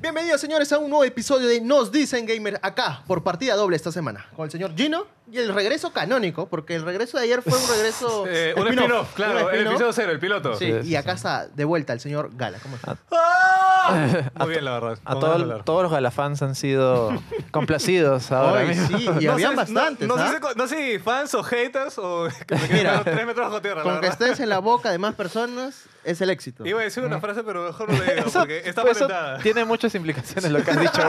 Bienvenidos, señores, a un nuevo episodio de Nos Dicen Gamer acá, por partida doble esta semana, con el señor Gino y el regreso canónico, porque el regreso de ayer fue un regreso. Eh, un spin-off, claro, un el episodio cero, el piloto. Sí, Sí, y acá está de vuelta el señor Gala. ¿Cómo está? ¡Ah! Muy bien, la verdad. A todo- todos los galafans han sido complacidos ahora Ay, mismo. sí, y No habían sé- bastantes. No, no ¿ah? sé, si- no sé si fans o haters o que me Mira, quedan tres metros bajo tierra, la Con que verdad. estés en la boca de más personas es el éxito. Iba a decir una frase, pero mejor no lo digo, Eso- porque está pues eso patentada. tiene muchas implicaciones lo que has dicho.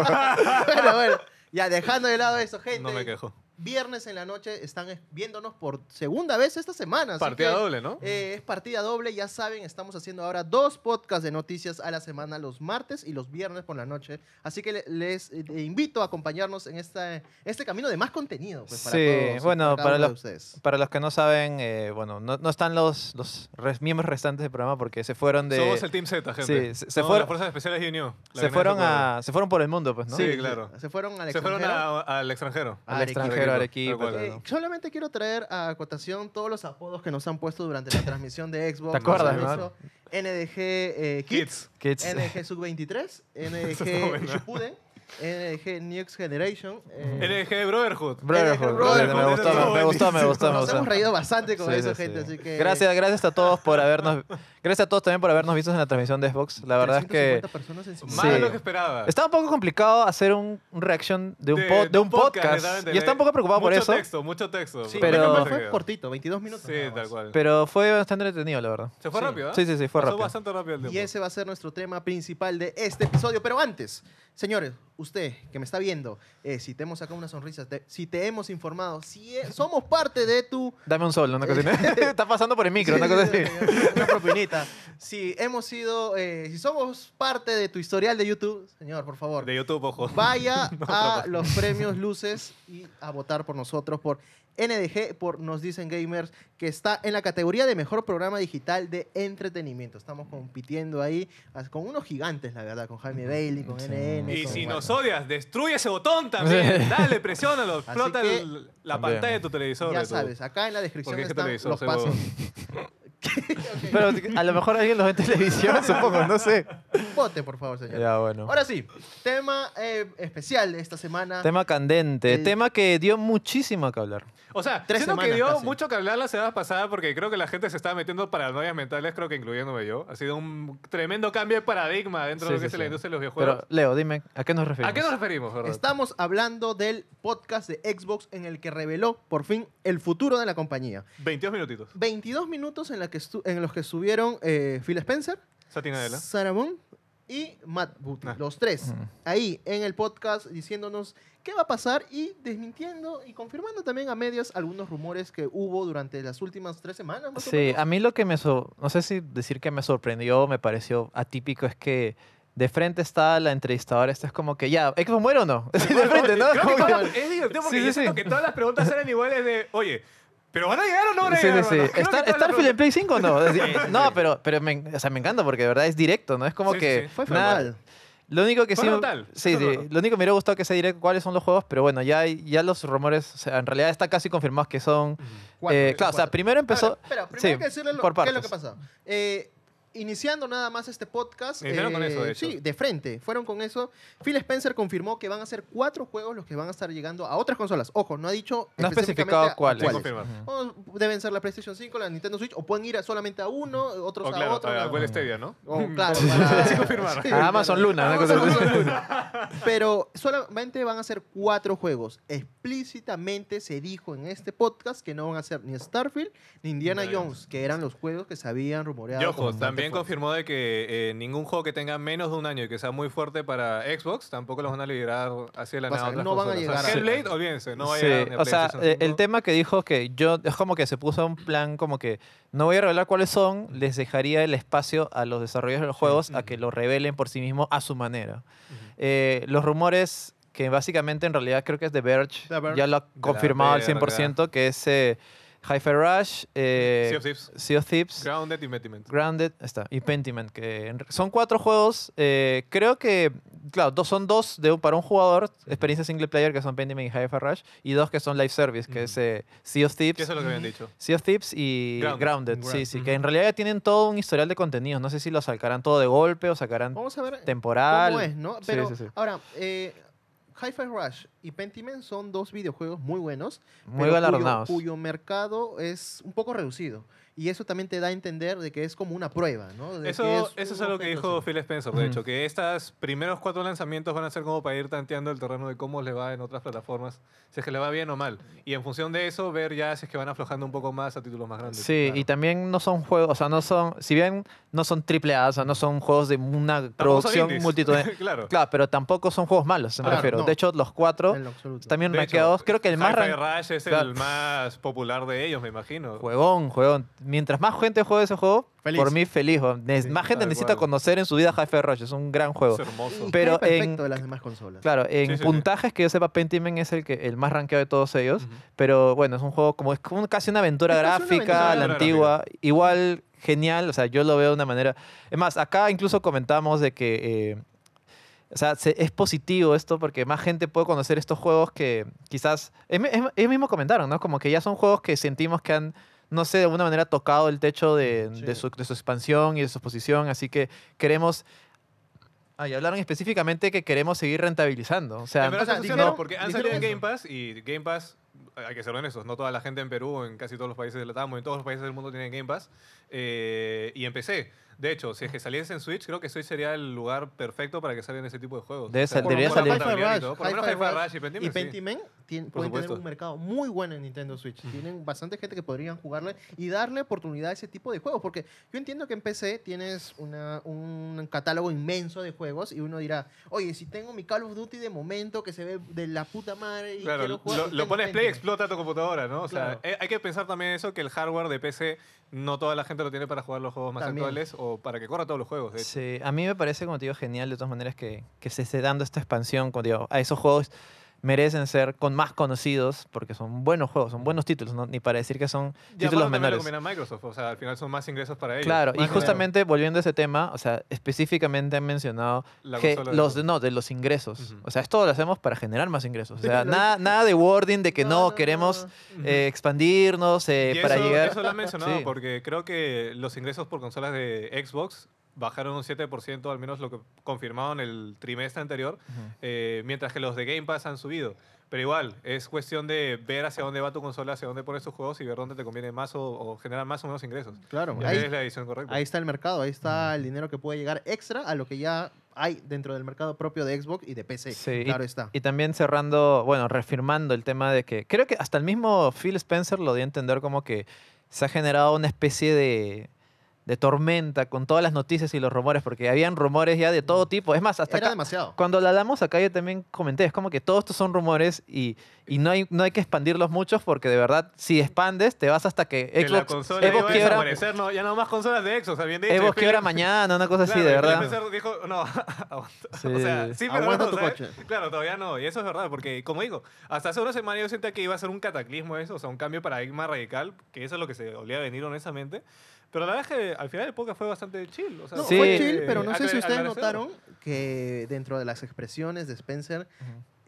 bueno, bueno, ya dejando de lado eso, gente. No me quejo. Viernes en la noche están es- viéndonos por segunda vez esta semana. Partida que, doble, ¿no? eh, es partida doble, ya saben, estamos haciendo ahora dos podcasts de noticias a la semana, los martes y los viernes por la noche. Así que le- les eh, invito a acompañarnos en esta, este camino de más contenido. Pues, para Sí, todos, bueno, para los- ustedes. Para los que no saben, eh, bueno, no, no están los, los res- miembros restantes del programa porque se fueron de... Somos el Team Z, gente. Sí, se- se Somos fueron- las Fuerzas Especiales de Unión. se fueron, a, se fueron por el mundo, pues, ¿no? Sí, claro. Se fueron al Se fueron a- al extranjero. Al extranjero, Arequipa. Eh, solamente quiero traer a acotación todos los apodos que nos han puesto durante la transmisión de Xbox. ¿Te acuerdas, no? NDG eh, Kids, Kids. NDG Sub-23, está NDG buena. Shippuden, NDG Next Generation. eh, NG Brotherhood. Brotherhood, Brotherhood, me gustó, me, me gustó, me gustó, me Nos gustó. hemos reído bastante con Sí, eso, sí, gente, sí. así que... Gracias, gracias a todos por habernos, gracias a todos también por habernos visto en la transmisión de Xbox. La verdad es que 350 personas en Más de lo que esperaba. está un poco complicado hacer un, un reaction de un, De- pod- de un podcast, exactamente. y está un poco preocupado por mucho eso, texto, mucho texto. Sí, Pero- fue cortito, 22 minutos. Sí, tal cual. pero fue bastante entretenido, la verdad. Se fue Sí. rápido, ¿eh? Sí, sí, sí, fue Pasó rápido. bastante rápido el tiempo. Y ese va a ser nuestro tema principal de este episodio. Pero antes, señores, usted que me está viendo, eh, si te hemos sacado una sonrisa, te- si te hemos informado, si eh, somos parte de tu... Dame un sol, una cosa así. Está pasando por el micro, una cosa así. Una propinita. Si hemos sido, eh, si somos parte de tu historial de YouTube, señor, por favor, De YouTube, ojo. vaya No, a los premios Luces y a votar por nosotros, por NDG, por Nos Dicen Gamers, que está en la categoría de mejor programa digital de entretenimiento. Estamos compitiendo ahí con unos gigantes, la verdad, con Jaime Bailey, con Sí. NN. Y si bueno. nos odias, destruye ese botón también. Dale, presiónalo. Explota la También. pantalla de tu televisor. Ya sabes, acá en la descripción están los pasos. Pero a lo mejor alguien lo ve en televisión, supongo, no sé. Vote, por favor, señor. Ya, bueno. Ahora sí, tema eh, especial de esta semana. Tema candente, El- tema que dio muchísimo que hablar. O sea, Tres siento que dio casi. mucho que hablar la semana pasada porque creo que la gente se estaba metiendo paranoias mentales, creo que incluyéndome yo. Ha sido un tremendo cambio de paradigma dentro Sí, de lo que sí, es la sí. industria de los videojuegos. Pero, Leo, dime, ¿a qué nos referimos? ¿A qué nos referimos? Estamos hablando del podcast de Xbox en el que reveló por fin el futuro de la compañía. 22 minutitos. 22 minutos en, la que estu- en los que estuvieron eh, Phil Spencer, Satya Nadella. Sarah Moon y Matt Booty, Ah. los tres, Ujú. ahí en el podcast diciéndonos qué va a pasar y desmintiendo y confirmando también a medias algunos rumores que hubo durante las últimas tres semanas. más o Sí, menos. a mí lo que me... so- no sé si decir que me sorprendió, me pareció atípico, es que de frente está la entrevistadora, esta es como que ya, ¿Xbox muere o no? de frente, ¿no? Creo que que- es divertido porque Sí, yo sí, siento sí. que todas las preguntas eran iguales de, oye, ¿pero van a llegar o no van a Sí, llegar? sí, sí. todas las ¿Starfield en Play 5 o no? Sí, sí, no, sí. pero, pero me, o sea, me encanta porque de verdad es directo, ¿no? Es como Sí, sí, que... sí. Fue nada- frontal. Lo único que Fue sí... Sí, sí. Lo único que me hubiera gustado que sea directo cuáles son los juegos, pero bueno, ya, hay- ya los rumores, o sea, en realidad está casi confirmados que son... Eh, claro, o sea, primero empezó... Ver, espera, primero sí, hay que decirle lo, por qué es lo que pasó. Eh, iniciando nada más este podcast. Iniciaron con eso, de hecho. Sí, de frente. Fueron con eso. Phil Spencer confirmó que van a ser cuatro juegos los que van a estar llegando a otras consolas. Ojo, no ha dicho. No ha específicamente especificado a cuáles. O deben ser la PlayStation 5, la Nintendo Switch, o pueden ir a- solamente a uno, otros O a claro, otro. a Google. Stadia, ¿no? O, claro, para- confirmar. Sí, A Amazon. Luna, una cosa. Luna. Pero solamente van a ser cuatro juegos. Explícitamente se dijo en este podcast que no van a ser ni Starfield ni Indiana Jones, que eran los juegos que se habían rumoreado. Y ojo, bastante también confirmó de que eh, ningún juego que tenga menos de un año y que sea muy fuerte para Xbox, tampoco los van a liberar hacia la O sea, nada. no van a consolas. O sea, llegar a- Hellblade, olvídense, no va a Sí, llegar ni a o sea, eh, el 5. tema que dijo que yo, es como que se puso un plan como que no voy a revelar cuáles son, les dejaría el espacio a los desarrolladores de los juegos a que lo revelen por sí mismos a su manera. Eh, los rumores que básicamente en realidad creo que es The Verge, The Verge. ya lo ha confirmado al verga. 100%, que es, eh, Hi-Fi Rush, eh, Sea of Thieves. Sea of Thieves, Grounded y Mentiment. Grounded, está, y Pentiment, que en- son cuatro juegos. eh, creo que, claro, dos, son dos de, un- para un jugador, experiencia single player, que son Pentiment y Hi-Fi Rush, y dos que son live service, que Ujú. es eh, Sea of Thieves. Que eso es lo que habían dicho. Sea of Thieves y Grounded. Grounded, sí, sí, que en realidad ya tienen todo un historial de contenidos. No sé si lo sacarán todo de golpe o sacarán Vamos a ver temporal. cómo es, ¿no? Sí, Pero sí, sí. ahora, eh, Hi-Fi Rush y Pentiment son dos videojuegos muy buenos, Muy pero galardonados. Cuyo, cuyo mercado es un poco reducido. Y eso también te da a entender de que es como una prueba, ¿no? De Eso, que eso es algo que dijo así. Phil Spencer, de hecho, que estos primeros cuatro lanzamientos van a ser como para ir tanteando el terreno de cómo le va en otras plataformas, si es que le va bien o mal. Y en función de eso, ver ya si es que van aflojando un poco más a títulos más grandes. Sí, claro. y también no son juegos, o sea, no son, si bien no son triple A, o sea, no son juegos de una producción multitudinaria. claro. Claro, pero tampoco son juegos malos, me Claro, refiero. no. De hecho, los cuatro hecho, rankeados. Creo que el más Rush es Claro. el más popular de ellos, me imagino. Juegón, juegón. Mientras más gente juegue ese juego, Feliz. por mí feliz. weón. Ne- Sí, más gente tal necesita cual. conocer en su vida Hi-Fi Rush. Es un gran juego. Es hermoso. Pero en- de las demás consolas. Claro, en Sí, sí, sí. puntajes que yo sepa, Pentiment es el que el más rankeado de todos ellos. Ujú. Pero bueno, es un juego como es como casi una aventura Es casi una gráfica, aventura la gráfica. antigua, igual genial, o sea, yo lo veo de una manera. Es más, acá incluso comentamos de que eh, o sea, se- es positivo esto porque más gente puede conocer estos juegos que quizás es mi- es- ellos mismos comentaron, ¿no? Como que ya son juegos que sentimos que han no sé, de alguna manera tocado el techo de, Sí. de su, de su expansión y de su exposición, así que queremos Ah, y hablaron específicamente que queremos seguir rentabilizando. O sea, o dijeron- no, porque han salido en. Game Pass y Game Pass, hay que ser honestos, no toda la gente en Perú, en casi todos los países del Latam, en todos los países del mundo tienen Game Pass. eh, y empecé. De hecho, si es que saliese en Switch, creo que Switch sería el lugar perfecto para que salgan ese tipo de juegos. Debe sal- debería salir-. Rush, Por lo menos Hi-Fi Rush Rush y Pentiment. Y. Pentiment tien- pueden tener supuesto. un mercado muy bueno en Nintendo Switch. Tienen bastante gente que podrían jugarle y darle oportunidad a ese tipo de juegos. Porque yo entiendo que en PC tienes una- un catálogo inmenso de juegos y uno dirá, oye, si tengo mi Call of Duty de momento que se ve de la puta madre y Claro, quiero lo, jugar, lo pones play y Pentiment". explota tu computadora, ¿no? O sea, Claro. eh, hay que pensar también eso, que el hardware de PC no toda la gente lo tiene para jugar los juegos más También. actuales o para que corra todos los juegos. de hecho. Sí, a mí me parece, como te digo, genial de todas maneras que, que se esté dando esta expansión. Como te digo, a esos juegos merecen ser con más conocidos porque son buenos juegos, son buenos títulos, ¿no? ni para decir que son Y títulos lo menores. combina Microsoft, o sea, al final son más ingresos para ellos. Claro, y justamente volviendo a ese tema, o sea, específicamente han mencionado La que de los juegos. no, de los ingresos. O sea, esto lo hacemos para generar más ingresos. O sea, lo nada, nada de wording de que no, queremos no. Eh, expandirnos eh, Y para eso, llegar. eso lo han mencionado Sí. porque creo que los ingresos por consolas de Xbox bajaron un 7%, al menos lo que confirmaron el trimestre anterior, eh, mientras que los de Game Pass han subido. Pero igual, es cuestión de ver hacia dónde va tu consola, hacia dónde pones tus juegos y ver dónde te conviene más o, o generar más o menos ingresos. Claro, ahí, es la edición correcta. ahí está el mercado, ahí está el dinero que puede llegar extra a lo que ya hay dentro del mercado propio de Xbox y de PC. Sí, claro está. Y también cerrando, bueno, reafirmando el tema de que creo que hasta el mismo Phil Spencer lo dio a entender como que se ha generado una especie de, de tormenta con todas las noticias y los rumores, porque habían rumores ya de todo tipo. Es más, hasta Era acá, demasiado. cuando lo hablamos acá yo también comenté, es como que todos estos son rumores y, y no, hay, no hay que expandirlos muchos porque de verdad, si expandes, te vas hasta que Que la Xbox, consola Xbox iba a quiebra, desaparecer, no, ya no más consolas de Xbox, habían dicho. Xbox quiebra mañana, una cosa así, Claro, de y Phil verdad. Dijo, no. Sí. o sea, sí, pero no, tu coche. Claro, todavía no, y eso es verdad, porque como digo, hasta hace una semana yo sentía que iba a ser un cataclismo eso, o sea, un cambio de paradigma radical, que eso es lo que se olía venir honestamente. Pero la verdad es que al final el podcast fue bastante chill. O sea, No, Sí. fue chill, pero no sé si ustedes notaron que dentro de las expresiones de Spencer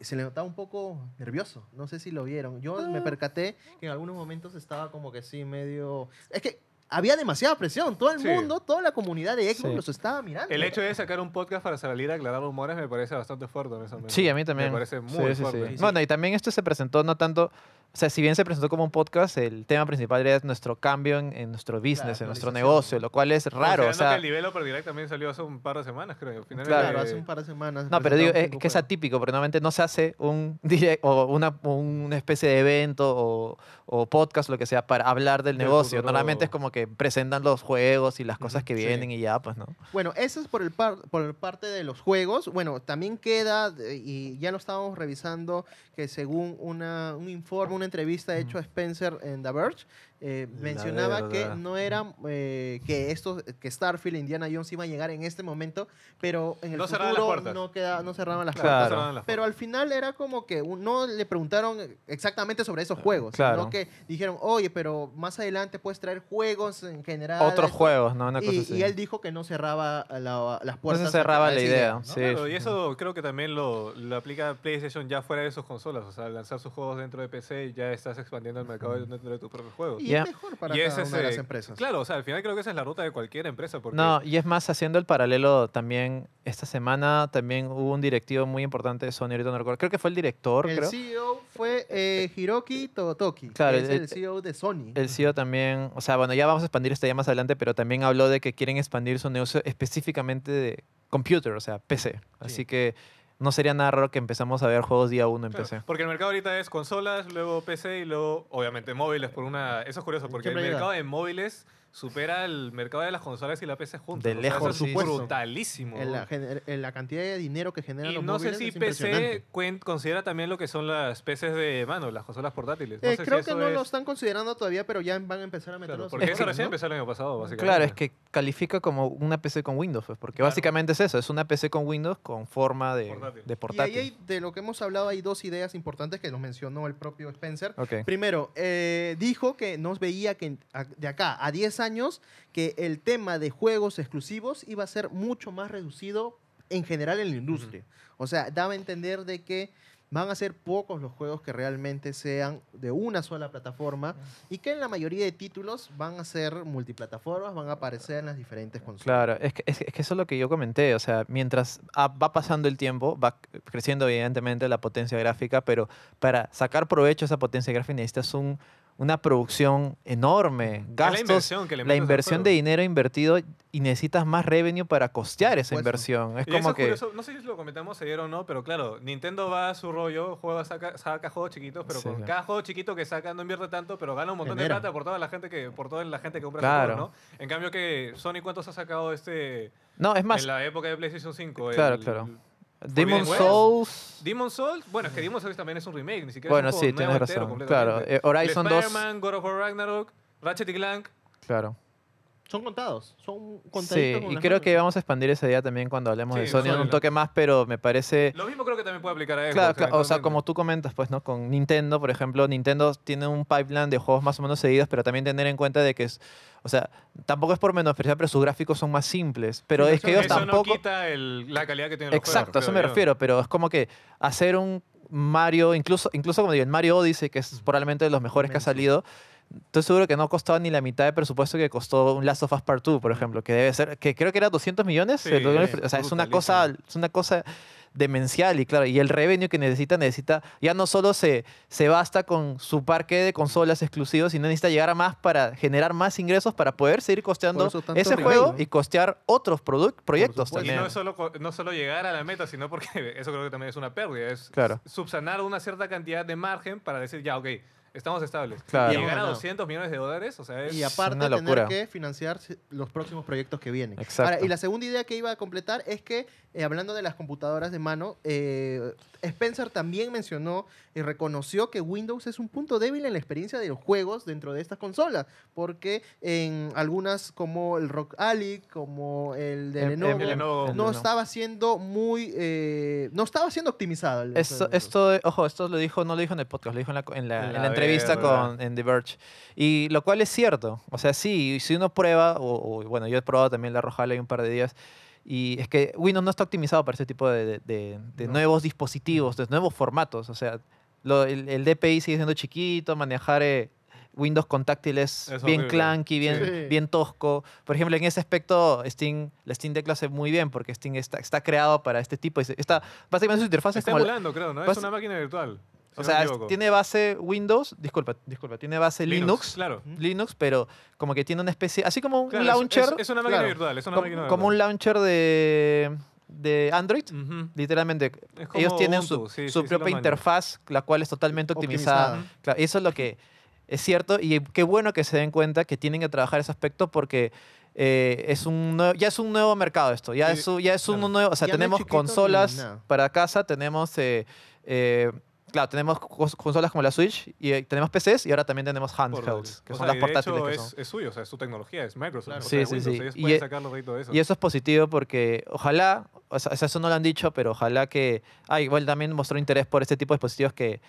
se le notaba un poco nervioso. No sé si lo vieron. Yo Ah. me percaté que en algunos momentos estaba como que sí, medio... Es que había demasiada presión. Todo el Sí. mundo, toda la comunidad de Xbox Sí. los estaba mirando. El hecho de sacar un podcast para salir a aclarar rumores me parece bastante fuerte honestamente. Sí, a mí también. Me parece muy sí, sí. fuerte. Sí, sí. Bueno, y también esto se presentó no tanto, o sea, si bien se presentó como un podcast, el tema principal era nuestro cambio en, en nuestro business, en nuestro negocio, lo cual es raro, o sea, que el Direct también salió hace un par de semanas, creo. finales Claro. De- hace un par de semanas. no, pero digo, es cinco que es atípico, porque normalmente no se hace un direct o una, una especie de evento o, o podcast, lo que sea, para hablar del negocio. futuro. Normalmente es como que presentan los juegos y las cosas que sí. vienen y ya, pues, ¿no? Bueno, eso es por el par- por parte de los juegos. Bueno, también queda, eh, y ya lo estábamos revisando, que según una, un informe, una entrevista hecho a Spencer en The Verge, eh, mencionaba que no era eh, que esto, que Starfield, Indiana Jones iba a llegar en este momento, pero en el No futuro no, queda, no cerraban las Claro. puertas. Cerraban las Pero al final era como que un- no le preguntaron exactamente sobre esos juegos, Claro. sino que dijeron, oye, pero más adelante puedes traer juegos en general. Otros esto". juegos, ¿no? Una cosa Y, así. y él dijo que no cerraba la- las no puertas. se cerraba la idea. ¿no? Sí. Claro, y eso creo que también lo, lo aplica PlayStation ya fuera de sus consolas. O sea, lanzar sus juegos dentro de PC ya estás expandiendo el mercado dentro de tus propios juegos. Y Ya. es mejor para Y cada ese una de las es, empresas. Claro, o sea, al final creo que esa es la ruta de cualquier empresa. Porque No, y es más, haciendo el paralelo también, esta semana también hubo un directivo muy importante de Sony, ahorita no recuerdo, creo que fue el director, El creo. CEO fue eh, Hiroki Totoki, Claro, que es el- el, CEO de Sony. El CEO también, o sea, bueno, ya vamos a expandir esto ya más adelante, pero también habló de que quieren expandir su negocio específicamente de computer, o sea, PC. Así Sí. que no sería nada raro que empezamos a ver juegos día uno en Claro, PC. Porque el mercado ahorita es consolas, luego PC y luego, obviamente, móviles por una... Eso es curioso, porque Siempre el mercado de móviles supera el mercado de las consolas y la PC juntos. De O sea, lejos, eso es brutalísimo. en, la, en la cantidad de dinero que generan Y los no sé si. PC considera también lo que son las PCs de mano, las consolas portátiles. No Eh, sé si creo que eso no es- lo están considerando todavía, pero ya van a empezar a Claro, meterlos. porque Es eso recién ¿no? empezó el año pasado, básicamente. Claro, es que califica como una PC con Windows, pues, porque Claro. básicamente es eso, es una PC con Windows con forma de Portátil. de Y ahí hay, de lo que hemos hablado hay dos ideas importantes que nos mencionó el propio Spencer. Primero, eh, dijo que nos veía que de acá a 10 años que el tema de juegos exclusivos iba a ser mucho más reducido en general en la industria. O sea, daba a entender de que van a ser pocos los juegos que realmente sean de una sola plataforma y que en la mayoría de títulos van a ser multiplataformas, van a aparecer en las diferentes consolas. Claro, es que, es, que- es que eso es lo que yo comenté, o sea, mientras va pasando el tiempo, va creciendo evidentemente la potencia gráfica, pero para sacar provecho de esa potencia gráfica necesitas un, una producción enorme, Es la gastos, inversión que le la inversión juego. de dinero invertido y necesitas más revenue para costear esa inversión. Es Y eso como es que... curioso, no sé si lo comentamos ayer o no, pero claro, Nintendo va a su rollo, juega, saca, saca juegos chiquitos, pero Sí, con sí. cada juego chiquito que saca no invierte tanto, pero gana un montón Genera. de plata por toda la gente que, por toda la gente que compra Claro. sus juegos, ¿no? En cambio que Sony, ¿cuántos ha sacado este No, es más, en la época de PlayStation 5? Claro, El- claro. Demon. Souls... Demon Souls, bueno, es que Demon Souls también es un remake, ni siquiera Bueno, es un sí, juego tienes razón. Claro, eh, Horizon El 2... Spider-Man, God of War Ragnarok, Ratchet y Clank. Claro. Son contados, son Sí, contaditos con y creo manos. que vamos a expandir esa idea también cuando hablemos de Sí, Sony en un toque más, pero me parece... Lo mismo creo que también puede aplicar a Xbox. Claro, claro, o sea, como tú comentas, pues, ¿no? Con Nintendo, por ejemplo, Nintendo tiene un pipeline de juegos más o menos seguidos, pero también tener en cuenta de que es, o sea, tampoco es por menospreciar, pero sus gráficos son más simples. Pero Sí, es que ellos Eso tampoco... no quita el- la calidad que tienen los Exacto, a eso me yo. refiero, pero es como que hacer un Mario, incluso, incluso como digo, el Mario Odyssey, que es probablemente de los mejores que ha salido, estoy seguro que no costaba ni la mitad de presupuesto que costó un Last of Us Part 2, por ejemplo, que debe ser, que creo que era 200 millones. Sí, o sea, es una cosa, es una cosa demencial y claro, y el revenue que necesita, necesita, ya no solo se, se basta con su parque de consolas exclusivos, sino necesita llegar a más para generar más ingresos para poder seguir costeando ese remake, juego ¿no? y costear otros proyectos supuesto. Y también. no es, solo, no solo llegar a la meta, sino porque eso creo que también es una pérdida. Es Claro. subsanar una cierta cantidad de margen para decir, ya, ok, estamos estables. Claro. Y llegar a Ganado. 200 millones de dólares, o sea, es... Y aparte una tener que financiar los próximos proyectos que vienen. Exacto. Ahora, y la segunda idea que iba a completar es que, eh, hablando de las computadoras de mano, eh, Spencer también mencionó y reconoció que Windows es un punto débil en la experiencia de los juegos dentro de estas consolas, porque en algunas como el Rock Alley, como el de Lenovo, el Lenovo. no Lenovo. estaba siendo muy, eh, no estaba siendo optimizado. el Esto, esto, ojo, esto lo dijo, no lo dijo en el podcast, lo dijo en la, en la, En en la la entrevista con en The Verge. Y lo cual es cierto. O sea, sí, si uno prueba, o, o, bueno, yo he probado también la Rojala un par de días, y es que Windows no está optimizado para ese tipo de, de- de- No. nuevos dispositivos, de nuevos formatos. O sea, lo- el, el DPI sigue siendo chiquito, manejar eh, Windows con táctil es, Es bien horrible. clunky, bien, Sí. bien tosco. Por ejemplo, en ese aspecto, Steam, la Steam Deck lo hace muy bien porque Steam está, está creado para este tipo. Está, básicamente su interfaz es Está como la- emulando, creo, ¿no? Es una máquina virtual. O sea, tiene base Windows, disculpa, disculpa, tiene base Linux, Claro. Linux, pero como que tiene una especie, así como un Claro, launcher, Es, es una máquina claro, virtual, es una como, máquina como un virtual. launcher de, de Android, literalmente. Ellos tienen su, sí, su sí, sí propia manejo. interfaz, la cual es totalmente optimizada. Optimizada. Claro, eso es lo que es cierto y qué bueno que se den cuenta que tienen que trabajar ese aspecto porque eh, es un nue- ya es un nuevo mercado esto, ya, Sí, es, un- ya es un claro. nuevo, o sea, Ya no es tenemos chiquito consolas para casa, tenemos eh, eh, claro, tenemos consolas como la Switch y eh, tenemos PCs y ahora también tenemos handhelds, que O son sea, las y de portátiles hecho que es, son. es suyo, o sea, es su tecnología, es Microsoft. Claro. o Sí, sea, sí, Windows, sí. Y e- de eso. Y eso es positivo porque ojalá, o sea, eso no lo han dicho, pero ojalá que... Ah, igual también mostró interés por este tipo de dispositivos que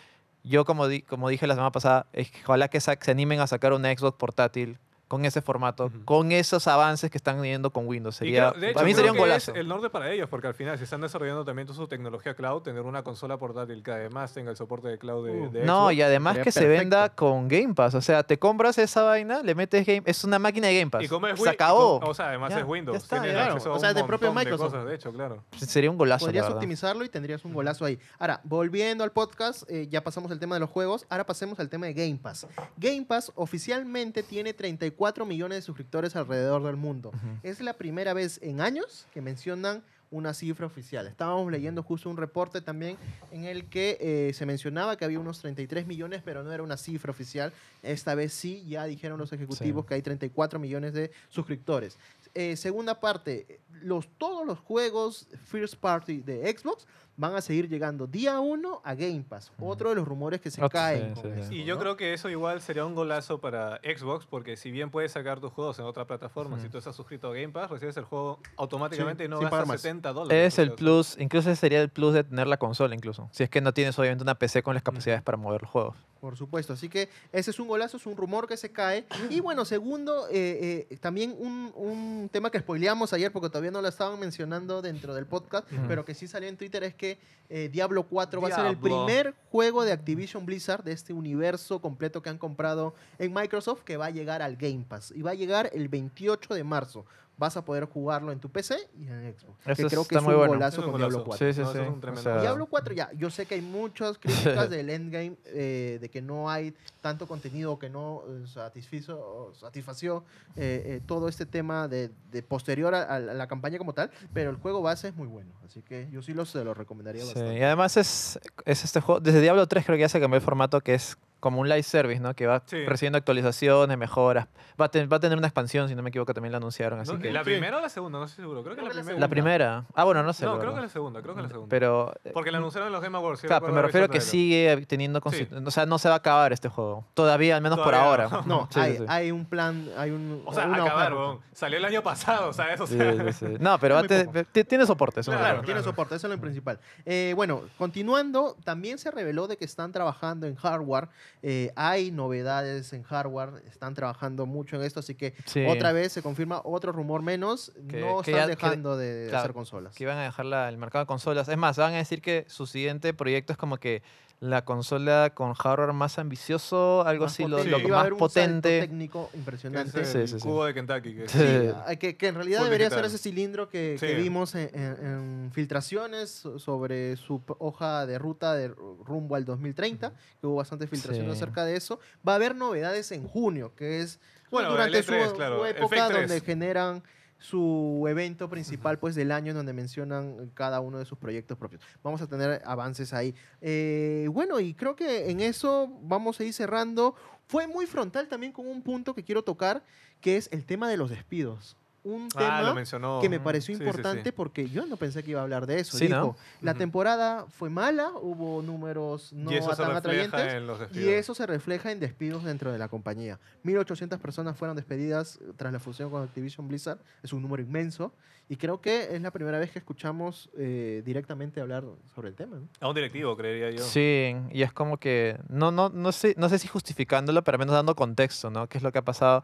yo, como, di- como dije la semana pasada, es que ojalá que se animen a sacar una Xbox portátil con ese formato, con esos avances que están viendo con Windows. Sería, creo- de hecho, para mí sería un golazo. Es el norte para ellos, porque al final, si están desarrollando también toda su tecnología cloud, tener una consola portátil que además tenga el soporte de cloud de, Uh. de No, Xbox. y además que se venda con Game Pass. O sea, te compras esa vaina, le metes Game... Es una máquina de Game Pass. Y como es se acabó. o sea, además Ya, es Windows. está, Tienes ya. acceso a O sea, un del propio de Microsoft. cosas, de hecho, claro. Sería un golazo, la Podrías optimizarlo y tendrías un golazo ahí. Ahora, volviendo al podcast, eh, ya pasamos el tema de los juegos, ahora pasemos al tema de Game Pass. Game Pass oficialmente tiene 34 millones de suscriptores alrededor del mundo. Es la primera vez en años que mencionan una cifra oficial. Estábamos leyendo justo un reporte también en el que eh, se mencionaba que había unos 33 millones, pero no era una cifra oficial. Esta vez sí, ya dijeron los ejecutivos Sí. que hay 34 millones de suscriptores. Eh, segunda parte, los, todos los juegos first party de Xbox van a seguir llegando día uno a Game Pass. Otro de los rumores que se Otro, caen. sí, con sí, sí. esto, Y yo ¿no? creo que eso igual sería un golazo para Xbox, porque si bien puedes sacar tus juegos en otra plataforma, si tú estás suscrito a Game Pass, recibes el juego automáticamente Sí, y no gastas más. 70 dólares. Es el plus, incluso ese sería el plus de tener la consola incluso. Si es que no tienes obviamente una PC con las capacidades para mover los juegos. Por supuesto, así que ese es un golazo, es un rumor que se cae. Y bueno, segundo, eh, eh, también un, un tema que spoileamos ayer porque todavía no lo estaban mencionando dentro del podcast, pero que sí salió en Twitter es que eh, Diablo 4 va a ser el primer juego de Activision Blizzard de este universo completo que han comprado en Microsoft que va a llegar al Game Pass y va a llegar el 28 de marzo. Vas a poder jugarlo en tu PC y en Xbox. que Eso creo que es muy un bueno. golazo Es un con Diablo golazo. 4. Sí, sí, No, eso sí. es un O tremendo sea, Diablo 4, ya, yo sé que hay muchas críticas del endgame, eh, de que no hay tanto contenido que no eh, satisfizo, o satisfació eh, eh, todo este tema de, de posterior a, a la campaña como tal, pero el juego base es muy bueno, así que yo sí lo, se lo recomendaría Sí, bastante. Y además es, es este juego, desde Diablo 3 creo que ya se cambió el formato que es como un live service, ¿no? Que va Sí. recibiendo actualizaciones, mejoras. Va a, ten- va a tener una expansión, si no me equivoco, también la anunciaron. Así ¿no? que... ¿La Sí. primera o la segunda? No estoy seguro. Creo que Creo la la primera. La primera. Ah, bueno, no sé. No, creo que la segunda, creo que la segunda. Pero... eh, Porque la anunciaron en los Game Awards. Claro, pero me refiero que sigue teniendo... Sí. O sea, no se va a acabar este juego. Todavía, al menos por ahora. No, Sí, sí, hay, sí. hay un plan, hay un, O sea, una acabar, weón. Salió el año pasado, ¿sabes? O sea, sí, sí. No, pero te- tiene soporte. eso Claro, acuerdo. tiene claro. soporte, eso es lo principal. Eh, bueno, continuando, también se reveló de que están trabajando en hardware. Eh, hay novedades en hardware, están trabajando mucho en esto, así que Sí. otra vez se confirma otro rumor menos. Que- no que están ya- que- dejando de claro, hacer consolas. que iban a dejar la- el mercado de consolas. Es más, van a decir que su siguiente proyecto es como que la consola con hardware más ambicioso, algo Más así, lo, potente. lo Sí. que Iba a más haber un salto potente. técnico impresionante. es Sí, el sí, sí. cubo de Kentucky. Que Sí. Sí, ah, que, que en realidad Full debería digital. ser ese cilindro que, vimos en, en- en filtraciones so- sobre su hoja de ruta de ru- rumbo al 2030, que hubo bastante filtración Sí. acerca de eso. Va a haber novedades en junio, que es Bueno, durante el E3, su, claro, su el época Fake 3. donde generan su evento principal pues del año en donde mencionan cada uno de sus proyectos propios. Vamos a tener avances ahí. Eh, bueno, y creo que en eso vamos a ir cerrando. Fue muy frontal también con un punto que quiero tocar, que es el tema de los despidos. Un Ah, tema que me pareció Sí, sí, importante sí. porque yo no pensé que iba a hablar de eso. Sí, Dijo, ¿no? la Ujú. temporada fue mala, hubo números no y eso tan atrayentes. en los Y eso se refleja en despidos dentro de la compañía. 1.800 personas fueron despedidas tras la fusión con Activision Blizzard. Es un número inmenso. Y creo que es la primera vez que escuchamos eh, directamente hablar sobre el tema. ¿no? A un directivo, creería yo. Sí, y es como que, no, no, no, sé, no sé si justificándolo, pero al menos dando contexto, ¿no? ¿Qué es lo que ha pasado?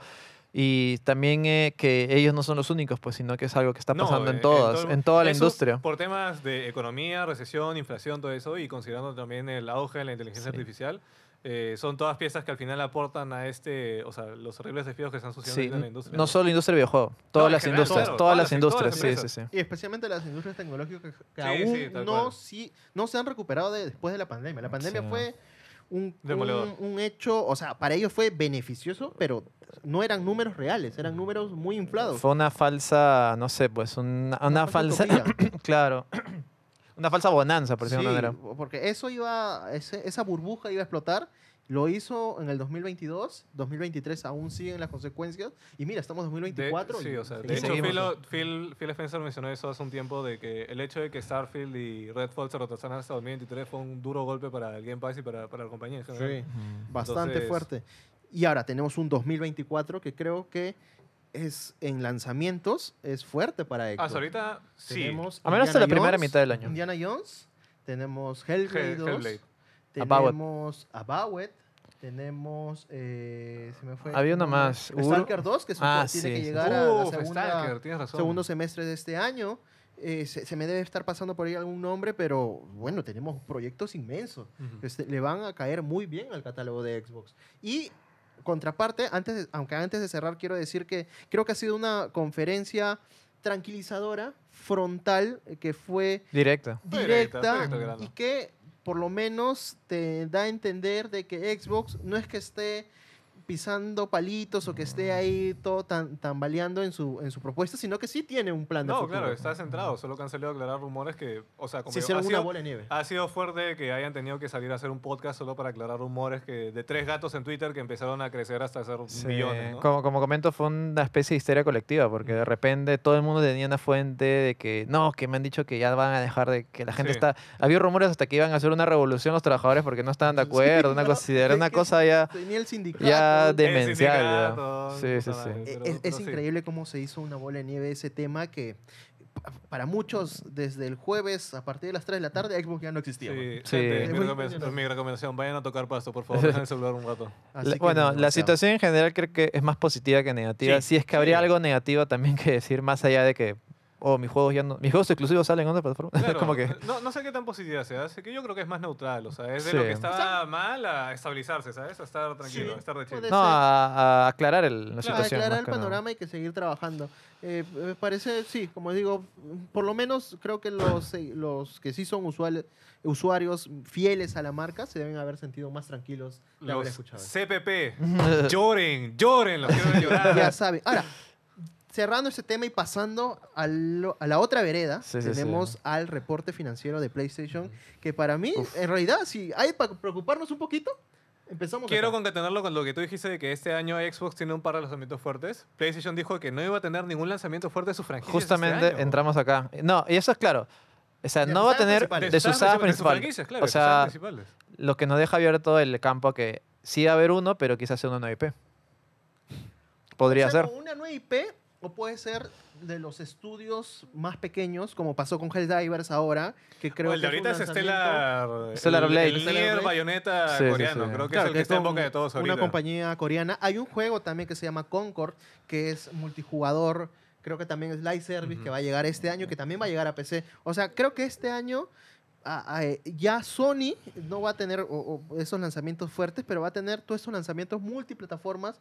Y también eh, que ellos no son los únicos, pues, sino que es algo que está No, pasando eh, en todas, todo- en toda la industria. Por temas de economía, recesión, inflación, todo eso, y considerando también el auge de la inteligencia Sí. artificial, eh, son todas piezas que al final aportan a este, o sea, los horribles desafíos que están sucediendo Sí, en la industria. no solo la industria del videojuego, todas en las general, industrias, claro, todas, todas las las- todas industrias, las sí, sí, sí. Y especialmente las industrias tecnológicas que Sí, aún no, sí- no se han recuperado de- después de la pandemia. La pandemia Sí. fue un, un, un hecho, o sea, para ellos fue beneficioso, pero no eran números reales, eran números muy inflados. Fue una falsa, no sé, pues, una, una falsa, utopía. claro, una falsa bonanza, por decirlo de Sí, una manera. porque eso iba, ese- esa burbuja iba a explotar Lo hizo en el 2022, 2023 aún siguen las consecuencias. Y mira, estamos en De- 2024. sí, y o sea, de hecho. Phil, Phil, Phil Spencer mencionó eso hace un tiempo, de que el hecho de que Starfield y Redfall se retrasaran hasta 2023 fue un duro golpe para el Game Pass y para, para la compañía en general. Sí, bastante Entonces- fuerte. Y ahora tenemos un 2024 que creo que es en lanzamientos es fuerte para Xbox. Hasta ahorita, sí. Tenemos A menos hasta la Indiana primera Jones, mitad del año. Indiana Jones, tenemos Hellblade Hell- 2, Hellblade. Tenemos About It, tenemos eh, se me fue Había nombre. más. Stalker 2 que Ah, tiene sí, que sí, llegar a la Uf, segunda, Stalker, tienes razón. segundo semestre de este año. Eh, se, se me debe estar pasando por ahí algún nombre, pero bueno, tenemos proyectos inmensos. Este, le van a caer muy bien al catálogo de Xbox. Y contraparte, antes de- aunque antes de cerrar quiero decir que creo que ha sido una conferencia tranquilizadora, frontal, que fue Directa. Directa, directa y que por lo menos te da a entender de que Xbox no es que esté pisando palitos o que esté ahí todo tan tambaleando en su, en su propuesta, sino que sí tiene un plan de No, futuro. claro, está centrado. Solo que han salido a aclarar rumores que, o sea, como Sí, digo, ha, una sido, bola de nieve. ha sido fuerte que hayan tenido que salir a hacer un podcast solo para aclarar rumores que de tres gatos en Twitter que empezaron a crecer hasta ser Sí, millones, ¿no? como, como comento, fue una especie de histeria colectiva, porque de repente todo el mundo tenía una fuente de que no, que me han dicho que ya van a dejar de que la gente Sí. está. Había rumores hasta que iban a hacer una revolución los trabajadores porque no estaban de Sí, acuerdo, una no, cosa era una que cosa ya. Tenía el sindicato. ya demencial, ya. sindicato, Sí, sí, puta sí. madre, pero- es pero increíble cómo se hizo una bola de nieve ese tema que pa- para muchos desde el jueves a partir de las 3 de la tarde Xbox ya no existía. Sí, Sí. gente, mi, recomendación, mi recomendación, vayan a tocar pasto, por favor, dejen el celular un rato. La- bueno, la situación en general creo que es más positiva que negativa. Sí, Si es que habría algo negativo también que decir, más allá de que, oh, mis juegos ya no. Mis juegos exclusivos salen en otra plataforma. Claro, como que. no, no sé qué tan positiva sea, así que yo creo que es más neutral, o sea, es de Sí. lo que estaba mal a estabilizarse, ¿sabes? A estar tranquilo, Sí, a estar de chill. No, a, a aclarar el- la Claro, situación. aclarar más el panorama hay que seguir trabajando. Eh, me parece, sí, como digo, por lo menos creo que los, eh, los que sí son usuales, usuarios fieles a la marca se deben haber sentido más tranquilos de haber Los escuchado. CPP, lloren, lloren, los quiero llorar. ya saben. Ahora, cerrando ese tema y pasando a, lo- a la otra vereda, Sí, sí, sí. tenemos al reporte financiero de PlayStation, que para mí, en realidad, si hay para preocuparnos un poquito, empezamos Quiero acá. concatenarlo con lo que tú dijiste de que este año Xbox tiene un par de lanzamientos fuertes. PlayStation dijo que no iba a tener ningún lanzamiento fuerte de su franquicia. Justamente entramos acá. No, y eso es claro. O sea, De no va a tener de sus sagas principales. claro, o sea, principales. lo que nos deja abierto el campo que sí va a haber uno, pero quizás sea una nueva IP. Podría O sea, ser. una nueva IP o puede ser de los estudios más pequeños, como pasó con Helldivers ahora, que creo O el de que ahorita es Stellar, Stellar el, Blade. el Stellar Nier Blade. Bayonetta Sí, sí, coreano. sí. Creo que Claro, es el que está en boca de todos ahorita. Una compañía coreana. Hay un juego también que se llama Concord, que es multijugador. Creo que también es live service, que va a llegar este año, que también va a llegar a PC. O sea, creo que este año a- a- ya Sony no va a tener o- o esos lanzamientos fuertes, pero va a tener todos esos lanzamientos multiplataformas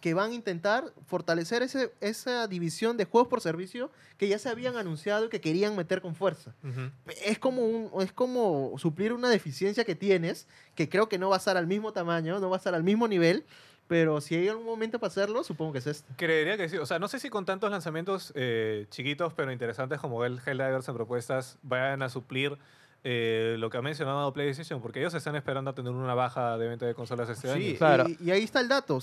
que van a intentar fortalecer ese, esa división de juegos por servicio que ya se habían anunciado y que querían meter con fuerza es como, un, es como suplir una deficiencia que tienes, que creo que no va a estar al mismo tamaño, no va a estar al mismo nivel, pero si hay algún momento para hacerlo, supongo que es este. Creería que sí. O sea, no sé si con tantos lanzamientos eh, chiquitos pero interesantes como el Helldivers en propuestas vayan a suplir eh, lo que ha mencionado PlayStation, porque ellos están esperando a tener una baja de venta de consolas este Sí, año. Claro. y, y ahí está el dato.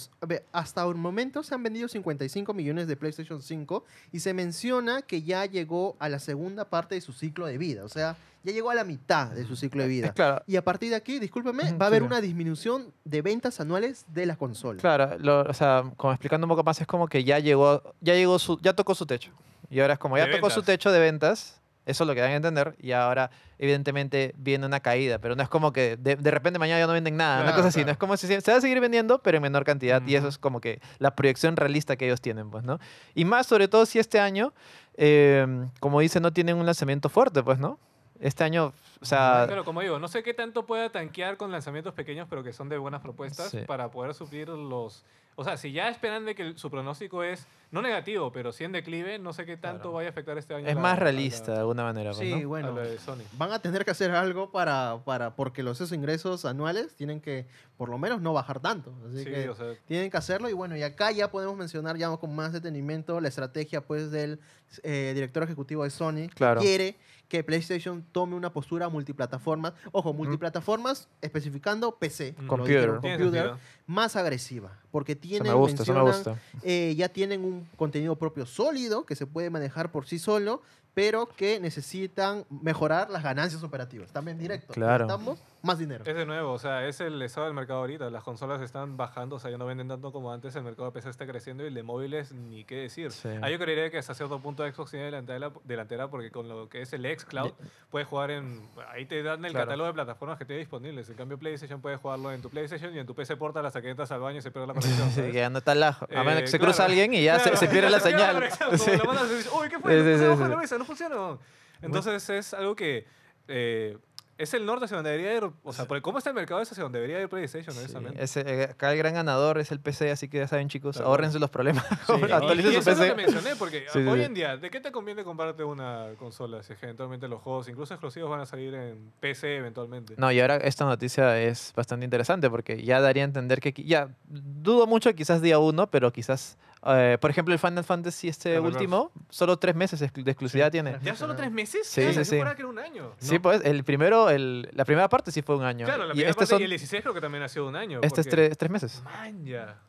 Hasta el momento se han vendido 55 millones de PlayStation 5 y se menciona que ya llegó a la segunda parte de su ciclo de vida, o sea, ya llegó a la mitad de su ciclo de vida. claro. Y a partir de aquí, discúlpeme, va a haber sí. una disminución de ventas anuales de las consolas. Claro, lo- o sea, como explicando un poco más, es como que ya llegó, ya llegó su, ya tocó su techo. Y ahora es como ya tocó su techo de ventas, eso es lo que dan a entender, y ahora evidentemente viene una caída, pero no es como que de, de repente mañana ya no venden nada, una Claro, cosa así, no es como si se, se va a seguir vendiendo, pero en menor cantidad, y eso es como que la proyección realista que ellos tienen, pues, ¿no? Y más sobre todo si este año, eh, como dice, no tienen un lanzamiento fuerte, pues, ¿no? Este año, o sea, Claro, como digo, no sé qué tanto pueda tanquear con lanzamientos pequeños, pero que son de buenas propuestas Sí. para poder suplir los... O sea, si ya esperan de que el- su pronóstico es, no negativo, pero sí en declive, no sé qué tanto Claro. vaya a afectar este año. es la- más a la- realista de alguna manera, pues, Sí, ¿no? bueno. a la de Sony. van a tener que hacer algo para, para porque los esos ingresos anuales tienen que por lo menos no bajar tanto. Así Sí, que o sea, tienen que hacerlo y bueno, y acá ya podemos mencionar ya con más detenimiento la estrategia pues del eh, director ejecutivo de Sony que Claro. quiere que PlayStation tome una postura multiplataformas. Ojo, multiplataformas especificando PC. Computer. computer, más agresiva. Porque tienen, me gusta, eso me gusta. eh, ya tienen un contenido propio sólido que se puede manejar por sí solo, pero que necesitan mejorar las ganancias operativas. También directo. Claro. Necesitamos más dinero. Es de nuevo, o sea, es el estado del mercado ahorita. Las consolas están bajando, o sea, ya no venden tanto como antes. El mercado de PC está creciendo y el de móviles ni qué decir. Sí. Ahí yo creería que hasta cierto punto Xbox tiene delantera, delantera porque con lo que es el xCloud puedes jugar en. Ahí te dan el Claro. catálogo de plataformas que tienes disponibles. En cambio, PlayStation puedes jugarlo en tu PlayStation y en tu PC porta hasta que entras al baño y se pierde la conexión. Sí, que ya no está lajo. A menos Eh, que se claro. cruza alguien y ya se- Claro, se, pierde la señal. Sí. la mandas y dices, Uy, ¿qué fue? Sí, No funciona. Entonces es algo que eh, es el norte hacia donde debería ir. O sea, por cómo está el mercado es hacia donde debería ir PlayStation, Sí, honestamente. ese, eh, acá el gran ganador es el PC, así que ya saben, chicos, Claro. ahórrense los problemas. Sí. Actualicen su eso es lo PC. que mencioné, porque Sí, hoy en día, ¿de qué te conviene comprarte una consola? Si es que eventualmente los juegos, incluso exclusivos, van a salir en PC eventualmente. No, y ahora esta noticia es bastante interesante porque ya daría a entender que, ya, dudo mucho quizás día uno, pero quizás, eh, por ejemplo, el Final Fantasy este último, solo tres meses de exclusividad tiene. ¿Ya solo tres meses? Sí, sí, sí. que era un año. Sí, pues, el primero, el, la primera parte sí fue un año. Claro, la y primera este parte son, y el 16 creo que también ha sido un año. este es tres, tres meses. Man.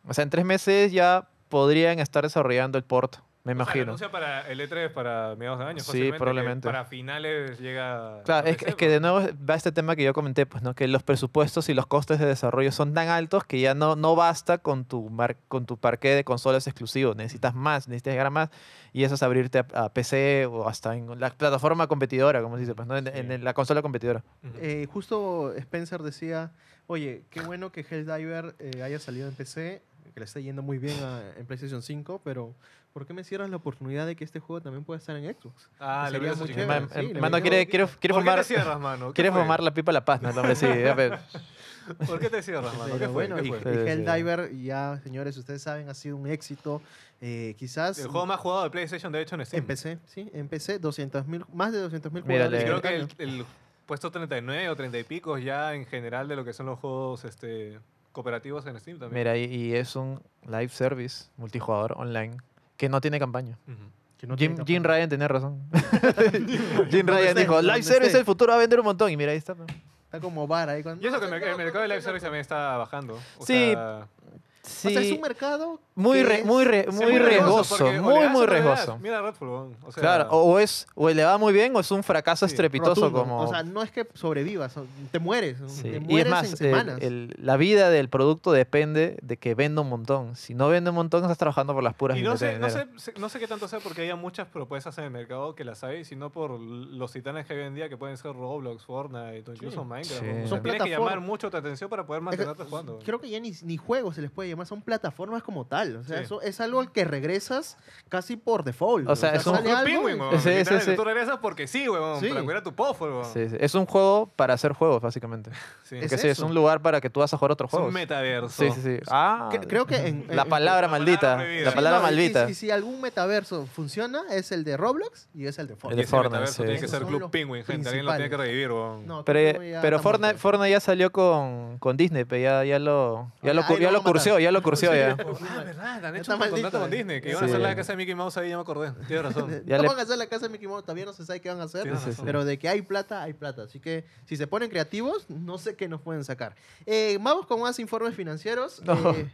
O sea, en tres meses ya podrían estar desarrollando el port, me O sea, imagino. para el E3 para mediados de año. Sí, probablemente. Para finales llega. Claro, a es, que- es que de nuevo va este tema que yo comenté, pues, ¿no? Que los presupuestos y los costes de desarrollo son tan altos que ya no, no basta con tu, mar- con tu parque de consolas exclusivo. Necesitas más, necesitas llegar a más. Y eso es abrirte a, a PC o hasta en la plataforma competidora, como se dice, pues, ¿no? En, Sí. en la consola competidora. Eh, justo Spencer decía, oye, qué bueno que Helldiver eh, haya salido en PC, que le está yendo muy bien a- en PlayStation 5, pero ¿por qué me cierras la oportunidad de que este juego también pueda estar en Xbox? Ah, le chiquito. chévere. Man- sí, mano, quiere, quiere, quiere ¿Por fumar, qué te cierras, mano? ¿Qué quiere fue? fumar la pipa a la paz, ¿no? Hombre, sí, a ver. ¿Por qué te cierras, mano? ¿Qué bueno, ¿Qué y, fue? y Sí, sí, sí. Helldiver ya, señores, ustedes saben, ha sido un éxito. Eh, quizás El juego más jugado de PlayStation, de hecho, en Steam. en PC, sí, en PC, 200.000, más de 200.000 Mírale. Y jugadores. creo que el el puesto 39 o 30 y pico ya en general de lo que son los juegos este, cooperativos en Steam también. Mira, y, y es un live service multijugador online que no tiene campaña. Ujú. que no Jim, tiene Jim. Ryan tenía razón. Jim Ryan esté, dijo, live service esté". el futuro va a vender un montón. Y mira, ahí está. ¿no? Está como bar ahí. Cuando, Y eso "No, que el, mercado de live service loco". también está bajando. O Sí, sea, Sí, O sea, es un mercado muy, re- muy, re- sí, muy riesgoso, muy, muy riesgoso. Mira Redfall, o sea, Claro, o es o le va muy bien o es un fracaso Sí, estrepitoso rotundo. como... O sea, no es que sobrevivas, te mueres. Sí, Te Y es mueres más, en el- semanas. el- la vida del producto depende de que venda un montón. Si no vende un montón, estás trabajando por las puras Y no sé, no, sé, no sé qué tanto sea porque haya muchas propuestas en el mercado que las hay, sino por los titanes que hay hoy en día que pueden ser Roblox, Fortnite o incluso Minecraft. Sí. weón. Son Tienes que llamar mucho tu atención para poder Es que, mantenerte jugando. creo que ya ni, ni juegos se les puede llamar, son plataformas como tal. O sea, Sí. eso es algo al que regresas casi por default. O sea, es un Club algo Penguin, y- weón. Sí, sí. Tú regresas porque sí, weón. Sí. Para cuidar tu puffle, weón. Sí, sí. Es un juego para hacer juegos, básicamente. Sí. Es sí, es un lugar para que tú vas a jugar otros Es un juegos. metaverso. Sí, sí, sí. Ah, Cre- creo que en, la en- palabra la maldita. palabra prohibida. La Sí, palabra no, maldita. Y, si algún metaverso funciona, es el de Roblox y es el de El Fortnite. de ese Fortnite, sí. tiene que ser Club Penguin, gente. Alguien lo tiene que revivir, weón. No, Pero, que Fortnite, ya salió con, con Disney, pero ya, ya lo, ya lo, ya lo cursió, ya lo cursió ya. Ah, verdad, han hecho está un contrato maldito, con eh. Disney, que Sí. iban a hacer la casa de Mickey Mouse ahí, ya me acordé. Tienes razón. Ya no le- van a hacer la casa de Mickey Mouse, todavía no se sabe qué van a hacer. Pero de que hay plata, hay plata. Así que si se ponen creativos, no sé qué nos pueden sacar. Eh, vamos con más informes financieros. No. Eh,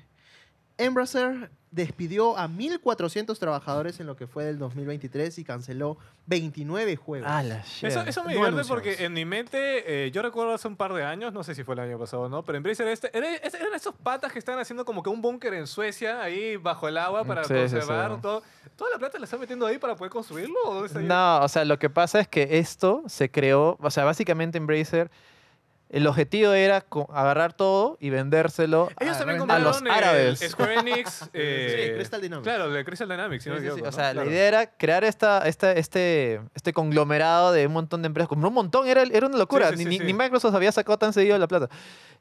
Embracer despidió a 1.400 trabajadores en lo que fue del 2023 y canceló 29 juegos. Ah, la. Eso, eso me No divierte porque en mi mente, eh, yo recuerdo hace un par de años, no sé si fue el año pasado o no, pero Embracer este, era- es- eran esos patas que están haciendo como que un búnker en Suecia, ahí bajo el agua para Sí, conservar sí. todo. ¿Toda la plata la están metiendo ahí para poder construirlo? No, o sea, lo que pasa es que esto se creó, o sea, básicamente Embracer, el objetivo era agarrar todo y vendérselo. Ellos también a los el árabes. Square Enix. eh, Sí, Crystal Dynamics. Claro, de Crystal Dynamics. si no Sí, me sí, sí. equivoco, O ¿no? sea, Claro. la idea era crear esta, esta, este, este conglomerado de un montón de empresas. Como un montón, era, era una locura. Sí, sí, ni, sí, ni- ni sí. Microsoft había sacado tan seguido la plata.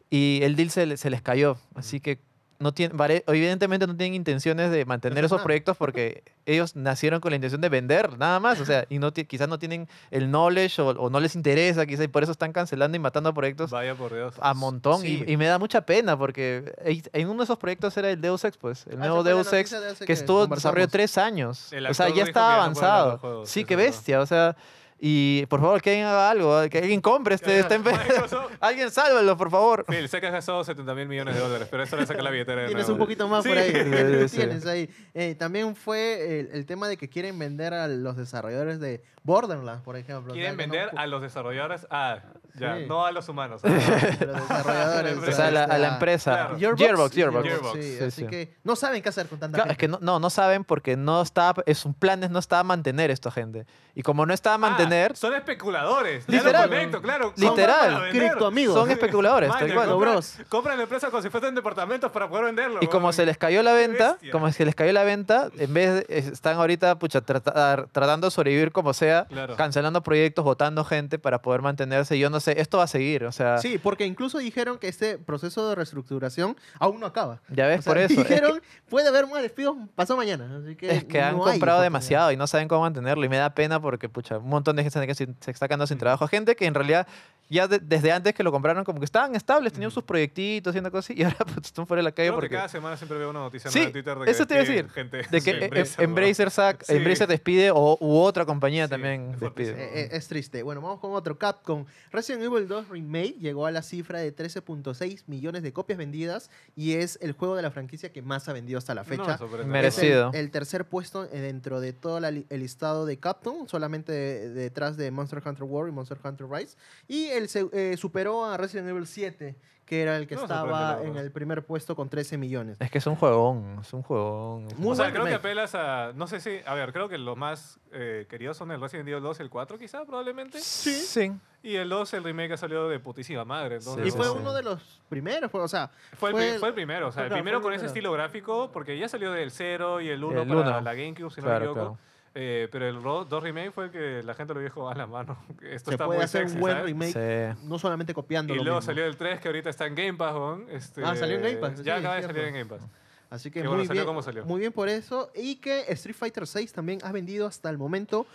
Y el deal se, le- se les cayó. Así que no tiene, vale- evidentemente no tienen intenciones de mantener esos proyectos porque ellos nacieron con la intención de vender, nada más. O sea, y no quizás no tienen el knowledge o, o no les interesa, quizás, y por eso están cancelando y matando proyectos Vaya por Dios. a montón. Sí. Y, y me da mucha pena porque en uno de esos proyectos era el Deus Ex, pues. El Ah, nuevo Deus Ex de hace que estuvo en desarrollo tres años. O sea, ya estaba que no avanzado. sí, qué bestia. O sea, Y por favor, que alguien haga algo, que alguien compre este, este. Alguien sálvalo, por favor. Phil, sé que has gastado 70 mil millones de dólares, pero esto le saca la billetera de Tienes nuevo. un poquito más Sí. por ahí. Sí, sí. Tienes ahí. Eh, también fue el, el tema de que quieren vender a los desarrolladores de Borderlands, por ejemplo. O sea, Quieren no vender pu- a los desarrolladores. Ah, ya, Sí. no a los humanos. a los desarrolladores. O O sea, a la, a la este, empresa. Claro. Gearbox, Gearbox. Gearbox. Sí, Sí, así sí. que no saben qué hacer con tanta Claro, es gente. que no, no, no saben porque no está, es sus planes no estaba mantener esto a gente. Y como no estaba a mantener, Ah, son especuladores. Ya Literal. lo conecto, claro. Literal. Cripto amigos. son especuladores, tal cual. compran- Bros. Compran la empresa como si fuesen departamentos para poder venderlo. Y como se les cayó la venta, bestia. como se les cayó la venta, en vez de, es- están ahorita pucha, trata- tratando de sobrevivir como sea, Claro. cancelando proyectos, votando gente para poder mantenerse. Yo no sé, esto va a seguir, o sea, Sí, porque incluso dijeron que este proceso de reestructuración aún no acaba. ya ves O sea, por eso. Es que- Dijeron, puede haber más despidos pasado mañana. Así que Es que han no comprado demasiado y no saben cómo mantenerlo. Y me da pena porque, pucha, un montón de gente se, se- se está quedando sin trabajo. Gente que en realidad ya de- desde antes que lo compraron como que estaban estables, tenían sus proyectitos, haciendo cosas y ahora pues, están fuera de la calle Creo que porque... cada semana siempre veo una noticia Sí, en Twitter de que eso te iba a decir, Gente De que eh, Embracer, Embracer, sac- Sí. Embracer despide o u otra compañía Sí, también es despide. Eh, eh, es triste. Bueno, vamos con otro. Capcom. Resident Evil 2 Remake llegó a la cifra de 13.6 millones de copias vendidas y es el juego de la franquicia que más ha vendido hasta la fecha. Merecido. El, el tercer puesto dentro de todo la el listado de Capcom, solamente de- detrás de Monster Hunter World y Monster Hunter Rise. Y el se- eh, superó a Resident Evil 7, que era el que No estaba en el primer puesto con 13 millones. Es que es un juegón, es un juegón. Muy o sea, creo que apelas a. No sé si. A ver, creo que los más eh, queridos son el Resident Evil 2 y el 4, quizá, probablemente. Sí. Sí. Y el 2, el remake ha salido de putísima madre. Entonces, y Sí, fue sí, uno de los primeros, fue- o sea, Fue el, fue el- fue el primero, o sea, fue, el claro, primero con ese estilo gráfico, porque ya salió del 0 y el 1 El para uno. la GameCube, si no Claro, me equivoco. claro. Eh, pero el 2 Remake fue el que la gente lo dijo a la mano. Esto se está puede muy hacer sexy, un buen ¿sabes? remake, Sí. no solamente copiando Y lo luego mismo. salió el 3, que ahorita está en Game Pass, weón. Este, Ah, salió en Game Pass, Ya sí, acaba de salir en Game Pass. Así que Qué muy, bueno, salió bien, como salió. muy bien por eso. Y que Street Fighter 6 también ha vendido hasta el momento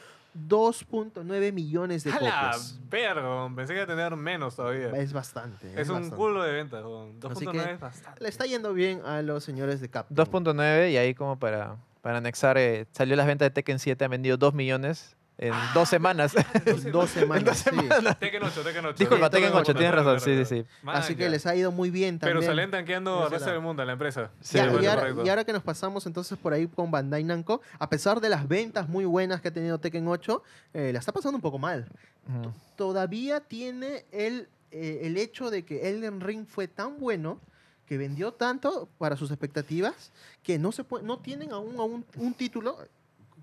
2.9 millones de ¡A la copias. verga! weón! Pensé que iba a tener menos todavía. Es bastante. Es un bastante. culo de ventas, weón. Así 2.9 que es bastante. Le está yendo bien a los señores de Capcom. 2.9 y ahí como para, para anexar, eh, salió las ventas de Tekken 7, ha vendido 2 millones en dos semanas. En dos semanas, sí. Tekken 8, Tekken 8. Disculpa, Sí, Tekken todo 8, tienes razón, sí, sí, sí. Así que ya. les ha ido muy bien también. Pero salen tanqueando al resto del mundo, a la empresa. Sí, Ya, y, ahora, y ahora que nos pasamos entonces por ahí con Bandai Namco, a pesar de las ventas muy buenas que ha tenido Tekken 8, eh, la está pasando un poco mal. Todavía tiene el, eh, el hecho de que Elden Ring fue tan bueno que vendió tanto para sus expectativas que no se puede, no tienen aún, aún un título.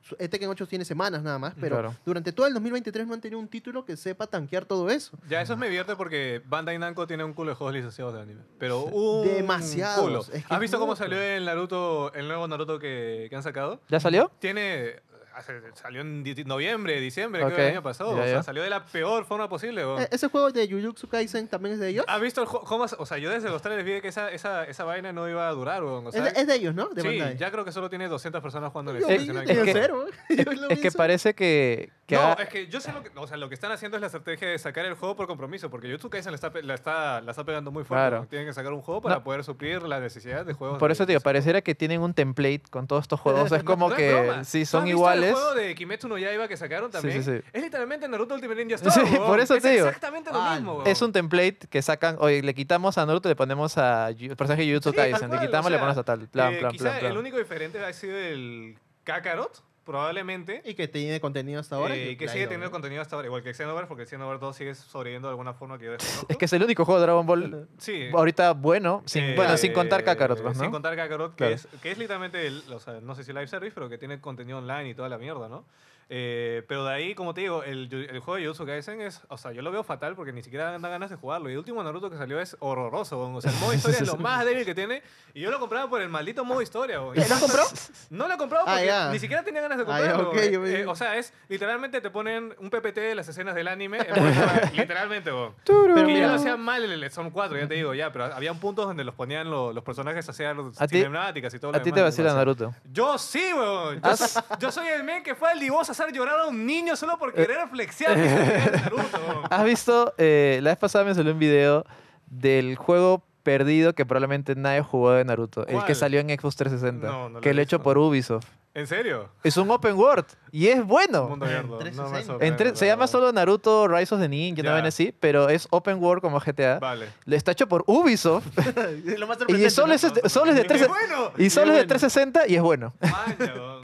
Su- eh, Tekken 8 tiene semanas nada más, pero Claro. durante todo el 2023 no han tenido un título que sepa tanquear todo eso. Ya, eso me divierte porque Bandai Namco tiene un culo de juegos licenciados de anime. Pero un Demasiados. culo. Es que ¿Has visto cómo salió el Naruto, el nuevo Naruto que, que han sacado? ¿Ya salió? Tiene... hace- salió en di- noviembre, diciembre, creo, Ok, del año pasado. ya, o sea, salió de la peor forma posible. weón. Eh, ¿Ese juego de Jujutsu Kaisen también es de ellos? ¿Has visto el juego? cómo- O sea, yo desde los trailers vi que esa, esa, esa vaina no iba a durar, weón. O es, de, es de ellos, ¿no? De sí, Bandai. ya creo que solo tiene 200 personas jugando en el Es- es que- Es parece que... que No, ha- es que yo sé lo que, o sea, lo que están haciendo es la estrategia de sacar el juego por compromiso, porque YouTube Kaisen la está, la está, la está pegando muy fuerte. Claro. Tienen que sacar un juego para No. poder suplir las necesidades de juegos. Por eso, tío, pareciera que tienen un template con todos estos juegos. Es como no es que sí, ¿Tú son iguales. El juego de Kimetsu no Yaiba que sacaron Sí, también. sí, sí. Es literalmente Naruto Ultimate Ninja Sí, Storm. weón. por eso es exactamente lo Ah, mismo. Es weón. un template que sacan, oye, le quitamos a Naruto y le ponemos a el personaje de Jujutsu Sí, Kaisen. Le quitamos o y le ponemos a tal. Plan, Eh, plan, quizá plan, plan. el único diferente ha sido el Kakarot, probablemente. Y que tiene contenido hasta ahora. eh, que le ha sigue teniendo contenido hasta ahora, igual que Xenoverse, porque Xenoverse 2 sigue sobreviviendo de alguna forma que yo desconozco. Es que es el único juego de Dragon Ball sí. ahorita bueno, sin, Eh, bueno, sin contar Kakarot, pues, Sin ¿no? contar Kakarot, que, Claro. es, que es literalmente, el- o sea, no sé si live service, pero que tiene contenido online y toda la mierda, ¿no? Eh, pero de ahí, como te digo, el, juego de Jujutsu Kaisen es, o sea, yo lo veo fatal porque ni siquiera da ganas de jugarlo. Y el último Naruto que salió es horroroso, o sea, el modo historia es lo más débil que tiene. Y yo lo compraba por el maldito modo historia, weón. ¿Lo compró? No lo he comprado Ah, porque ya. ni siquiera tenía ganas de Ah, comprarlo. me- Eh, o sea, es literalmente te ponen un PPT de las escenas del anime. literalmente, weón. Pero Que ya lo hacían mal en el Son 4, ya te digo, ya, pero había puntos donde los ponían lo- los personajes los A ti- cinemáticas y todo lo A ti te vacila Naruto. Yo sí, weón. Yo, yo soy el men que fue al divorcio hacer llorar a un niño solo por querer flexear Naruto. ¿Has visto? eh, la vez pasada me salió un video del juego perdido que probablemente nadie jugó de Naruto. El que salió en Xbox 360. No, no lo que he lo hecho por Ubisoft. ¿En serio? Es un open world. Y es bueno. Mundo abierto. No me 360. sorprende, Entre- se la llama solo Naruto Rise of the Ninja, una vaina así, pero es open world como GTA. Vale. Está hecho por Ubisoft Es lo más y solo ¿no? es, de- solo es de ¡Qué 13 bueno! y solo es de bueno. 360 y es bueno.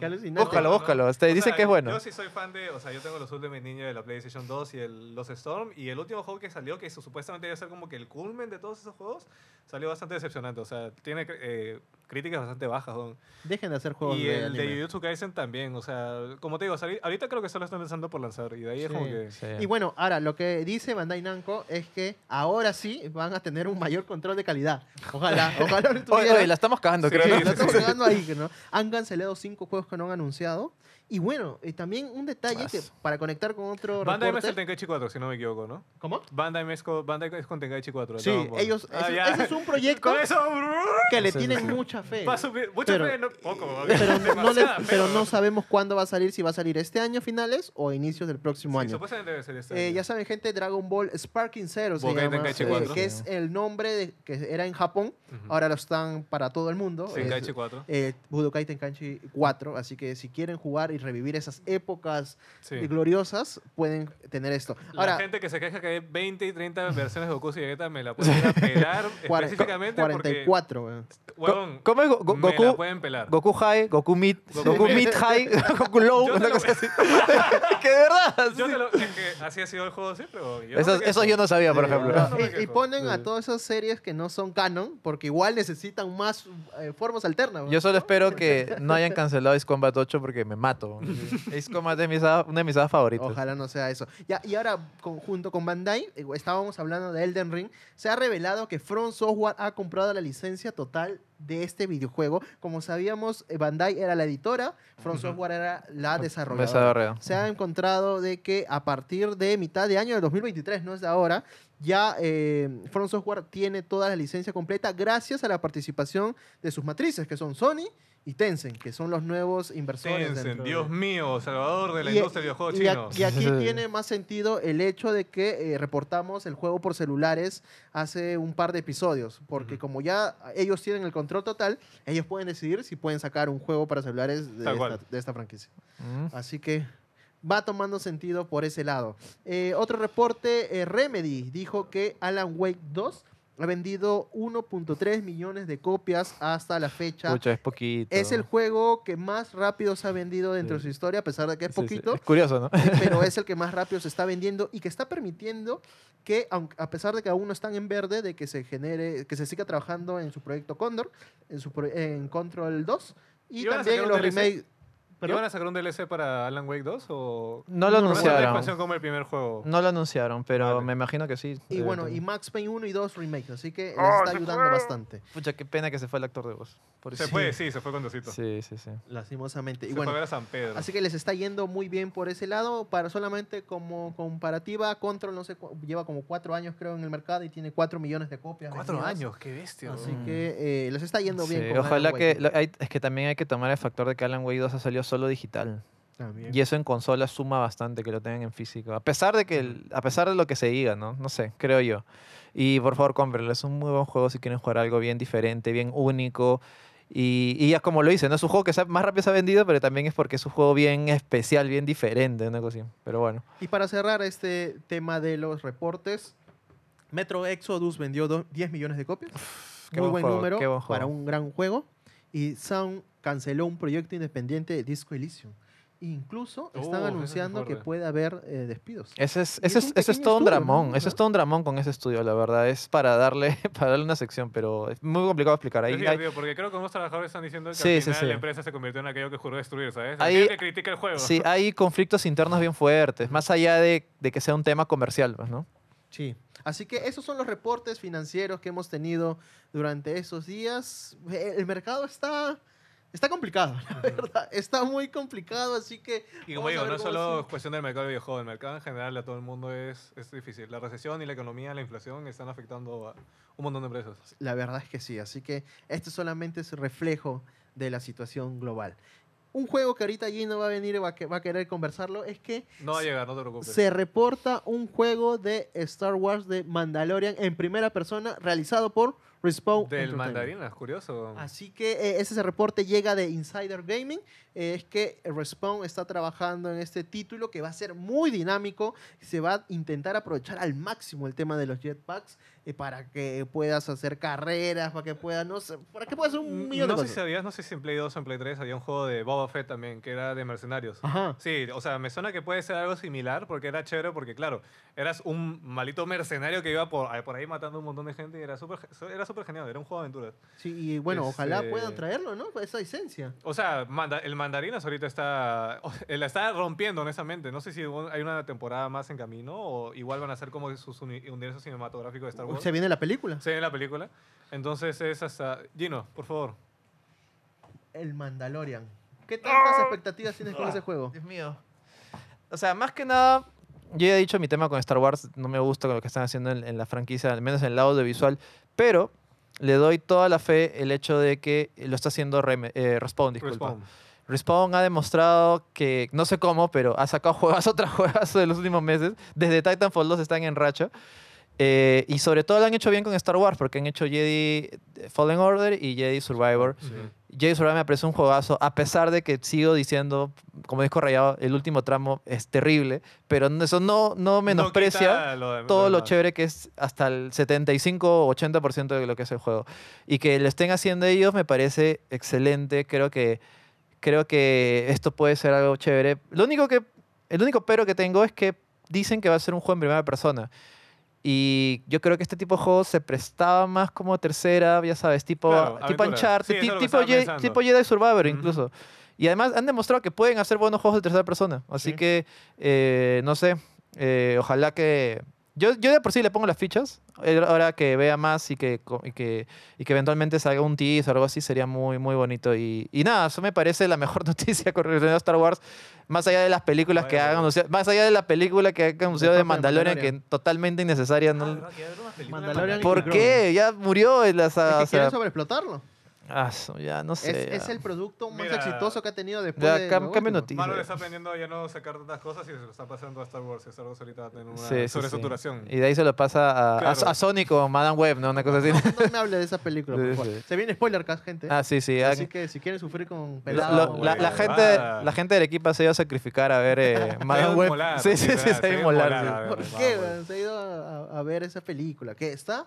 Alucinante. Búscalo, búscalo. Te O dicen que es bueno. Yo sí soy fan de, o sea, yo tengo los Ultimate Ninja de la PlayStation 2 y el, los Storm y el último juego que salió, que su- supuestamente debe ser como que el culmen de todos esos juegos, salió bastante decepcionante. O sea, tiene eh, críticas bastante bajas. weón. Dejen de hacer juegos Y de el de anime. Jujutsu Kaisen también, o sea, como te digo, ahorita creo que solo están pensando por lanzar y de ahí es como Sí. que... Sí. Y bueno, ahora lo que dice Bandai Namco es que ahora sí van a tener un mayor control de calidad. Ojalá, ojalá Oye, oye, la estamos cagando, Sí, creo. Sí, ¿no? la estamos pegando ahí, ¿no? Han cancelado cinco juegos que no han anunciado. Y bueno, y también un detalle que para conectar con otro Bandai es reporte- el Tenkaichi 4, si no me equivoco, ¿no? ¿Cómo? Bandai es con, Bandai es con Tenkaichi 4. el Sí, Ball. ellos, Ah, ese, ya. ese es un proyecto Con eso... que le tienen mucha fe. Va a subir, mucho Pero- fe, no, poco. Pero no, le- pero no sabemos cuándo va a salir, si va a salir este año finales o inicios del próximo Sí, año. supuestamente debe ser este Eh, año. ya saben, gente, Dragon Ball Sparking Zero se llama, Tenkaichi eh, 4. que es el nombre de- que era en Japón, Ujú. ahora lo están para todo el mundo. es, Tenkaichi 4. eh, Budokai Tenkaichi 4, así que si quieren jugar y revivir esas épocas Sí. gloriosas, pueden tener esto. La Ahora, gente que se queja que hay 20 y 30 versiones de Goku y Vegeta me la pueden pelar específicamente 44, weón. porque, ¿Cómo es Go- Go- me la Goku? pueden pelar. Goku High, Goku Mid, Goku Goku Mid. High, Goku Low, una lo- cosa así. que de verdad. Yo sí. te lo- es que así ha sido el juego siempre. yo no Eso, eso yo no sabía, por Sí, ejemplo. no, no y, ponen a todas esas series que no son canon, porque igual necesitan más eh, formas alternas. Yo solo espero que no hayan cancelado Ace Combat 8 porque me mato. Ace Combat es mi saga- una de mis sagas favoritas. Ojalá no sea eso. Ya, y ahora, con- junto con Bandai, eh, estábamos hablando de Elden Ring, se ha revelado que Front Software ha comprado la licencia total de este videojuego. Como sabíamos, eh, Bandai era la editora, Front. Software era la desarrolladora. Desarrollado. Se ha encontrado de que a partir de mitad de año de 2023, no es de ahora, ya eh, Front Software tiene toda la licencia completa gracias a la participación de sus matrices, que son Sony y Tencent, que son los nuevos inversores. Tencent, dentro de- Dios mío, salvador de la y- industria del videojuego chino. Y aquí tiene más sentido el hecho de que eh, reportamos el juego por celulares hace un par de episodios, porque como ya ellos tienen el control total, ellos pueden decidir si pueden sacar un juego para celulares de, esta, cual. de esta franquicia. Mm. Así que va tomando sentido por ese lado. Eh, otro reporte, eh, Remedy dijo que Alan Wake 2 ha vendido 1.3 millones de copias hasta la fecha. Pucha, es poquito. Es el juego que más rápido se ha vendido dentro de su historia, a pesar de que es Sí, sí. poquito. Es curioso, ¿no? Eh, pero es el que más rápido se está vendiendo y que está permitiendo que, aunque- a pesar de que aún no están en verde, de que se genere, que se siga trabajando en su proyecto Condor, en, su pro- en Control 2 y ¿Y también en los remakes. ¿Y ¿Perdón? van a sacar un DLC para Alan Wake 2 o No lo anunciaron. expansión como el primer juego? No lo anunciaron, pero Vale. me imagino que sí. Y bueno, y. Max Payne 1 y 2 remakes, así que les ¡Oh, está ayudando fue! bastante, Pucha, qué pena que se fue el actor de voz. Se fue, sí, se fue con Dosito. Sí, sí, sí. lastimosamente. Y Se bueno, fue a ver a San Pedro. Así que les está yendo muy bien por ese lado. Para solamente como comparativa, Control no sé, lleva como cuatro años creo en el mercado y tiene cuatro millones de copias. Cuatro vendidas. años, qué bestia. Así. Mm. que eh, les está yendo bien. Sí, con Alan ojalá Wake. que... lo- hay- es que también hay que tomar el factor de que Alan Wake 2 ha salido solo digital. También. Y eso en consola suma bastante que lo tengan en físico. A pesar de que el- a pesar de lo que se diga, ¿no? No sé, creo yo. Y por favor, cómprenlo. Es un muy buen juego si quieren jugar algo bien diferente, bien único. Y, y ya como lo hice, no es un juego que más rápido se ha vendido, pero también es porque es un juego bien especial, bien diferente, una cosa así. Pero bueno. Y para cerrar este tema de los reportes, Metro Exodus vendió do- 10 millones de copias. qué Muy buen buen número buen para un gran juego. Y Sound canceló un proyecto independiente de Disco Elysium. Incluso están Uh, ese es anunciando que puede haber eh, despidos. Ese es, ese es es, un ese es todo un estudio, ¿no? dramón. O Ese sea- es todo un dramón con ese estudio, la verdad. Es para darle, para darle una sección, pero es muy complicado explicar. Ahí, Es hay- porque creo que unos trabajadores están diciendo que Sí, al sí, final sí. la empresa se convirtió en aquello que juró destruir, ¿sabes? Aquel que critica el juego. sí, hay conflictos internos bien fuertes, más allá de, de que sea un tema comercial, pues, ¿no? Sí. Así que esos son los reportes financieros que hemos tenido durante esos días. El mercado está, está complicado, la verdad. Está muy complicado, así que... Y como digo, no es solo cuestión del mercado de videojuegos, el mercado en general a todo el mundo es, es difícil. La recesión y la economía, la inflación están afectando a un montón de empresas. La verdad es que sí. Así que esto solamente es reflejo de la situación global. Un juego que ahorita Gino va a venir y va a, que- va a querer conversarlo es que No va a llegar, no te preocupes. se reporta un juego de Star Wars de Mandalorian en primera persona realizado por Respawn Del es curioso. Así que eh, ese, ese reporte llega de Insider Gaming. Es que Respawn está trabajando en este título que va a ser muy dinámico. Se va a intentar aprovechar al máximo el tema de los jetpacks eh, para que puedas hacer carreras, para que puedas, no sé, para que puedas hacer un millón no de sé si sabías, no sé si en Play 2 o en Play 3 había un juego de Boba Fett también, que era de mercenarios. Ajá. Sí, o sea, me suena que puede ser algo similar porque era chévere porque, claro, eras un malito mercenario que iba por, por ahí matando un montón de gente y era súper era súper genial, era un juego de aventuras. Sí, y bueno, ojalá Este- puedan traerlo, ¿no? Esa esencia. O sea, manda- el Mandarinas ahorita está, la está rompiendo, honestamente. No sé si hay una temporada más en camino o igual van a ser como sus uni- universos cinematográficos de Star Wars. Se viene la película. Se ve en la película. Entonces es hasta... Gino, por favor. El Mandalorian. ¿Qué tantas expectativas tienes con ese juego? Dios mío. O sea, más que nada, yo ya he dicho mi tema con Star Wars, no me gusta con lo que están haciendo en, en la franquicia, al menos en el lado audiovisual, pero le doy toda la fe el hecho de que lo está haciendo Reme- eh, Respawn, disculpa. Respawn. Respawn ha demostrado que, no sé cómo, pero ha sacado juegas otras juegas de los últimos meses. Desde Titanfall 2 están en racha. Eh, y sobre todo lo han hecho bien con Star Wars, porque han hecho Jedi Fallen Order y Jedi Survivor. Sí. Jedi Survivor me parece un juegazo, a pesar de que sigo diciendo, como disco rayado, el último tramo es terrible, pero eso no, no menosprecia quita lo de- todo lo chévere que es hasta el 75 o 80% de lo que es el juego. Y que lo estén haciendo ellos me parece excelente. Creo que, creo que esto puede ser algo chévere. Lo único que, el único pero que tengo es que dicen que va a ser un juego en primera persona. Y yo creo que este tipo de juegos se prestaba más como tercera, ya sabes, tipo, Claro, tipo. Uncharted, Sí, tipo, Ye- tipo Jedi Survivor Ujú. incluso. Y además han demostrado que pueden hacer buenos juegos de tercera persona. Así Sí. que, eh, no sé, eh, ojalá que... Yo, yo de por sí le pongo las fichas. Eh, Ahora que vea más y que, y que, y que eventualmente salga un teaser o algo así, sería muy, muy bonito. Y, y nada, eso me parece la mejor noticia con relación a Star Wars. Más allá de las películas que hagan más allá de la película que hagan anunciado de Mandalorian, Mandalorian. que totalmente innecesaria. Ah. Que ¿Por qué? Ya murió en la Es saga. que o sea, quieren sobreexplotarlo. Ah, ya no sé. Es, es el producto más Mira, exitoso que ha tenido después ya, de cam- cambia último. noticia. Marvel está aprendiendo a ya no sacar tantas cosas y se lo está pasando a Star Wars. Star Wars ahorita va a tener una Sí, sí, sí. sobresaturación. Y de ahí se lo pasa a, a- Claro. a Sony con Madame Web, ¿no? Una cosa así. No, no me hable de esa película, por favor. sí. Se viene spoiler cast, gente. ah, sí, sí. Así que si quieren sufrir con pelado, lo- la, la gente, Ah. la gente del equipo se iba a sacrificar a ver eh, Se ha Madame ido a Web. Sí, sí, sí, se iba a ido inmolar, a a ver, ¿Por qué? Se ha ido a, a- a ver esa película. ¿Qué está?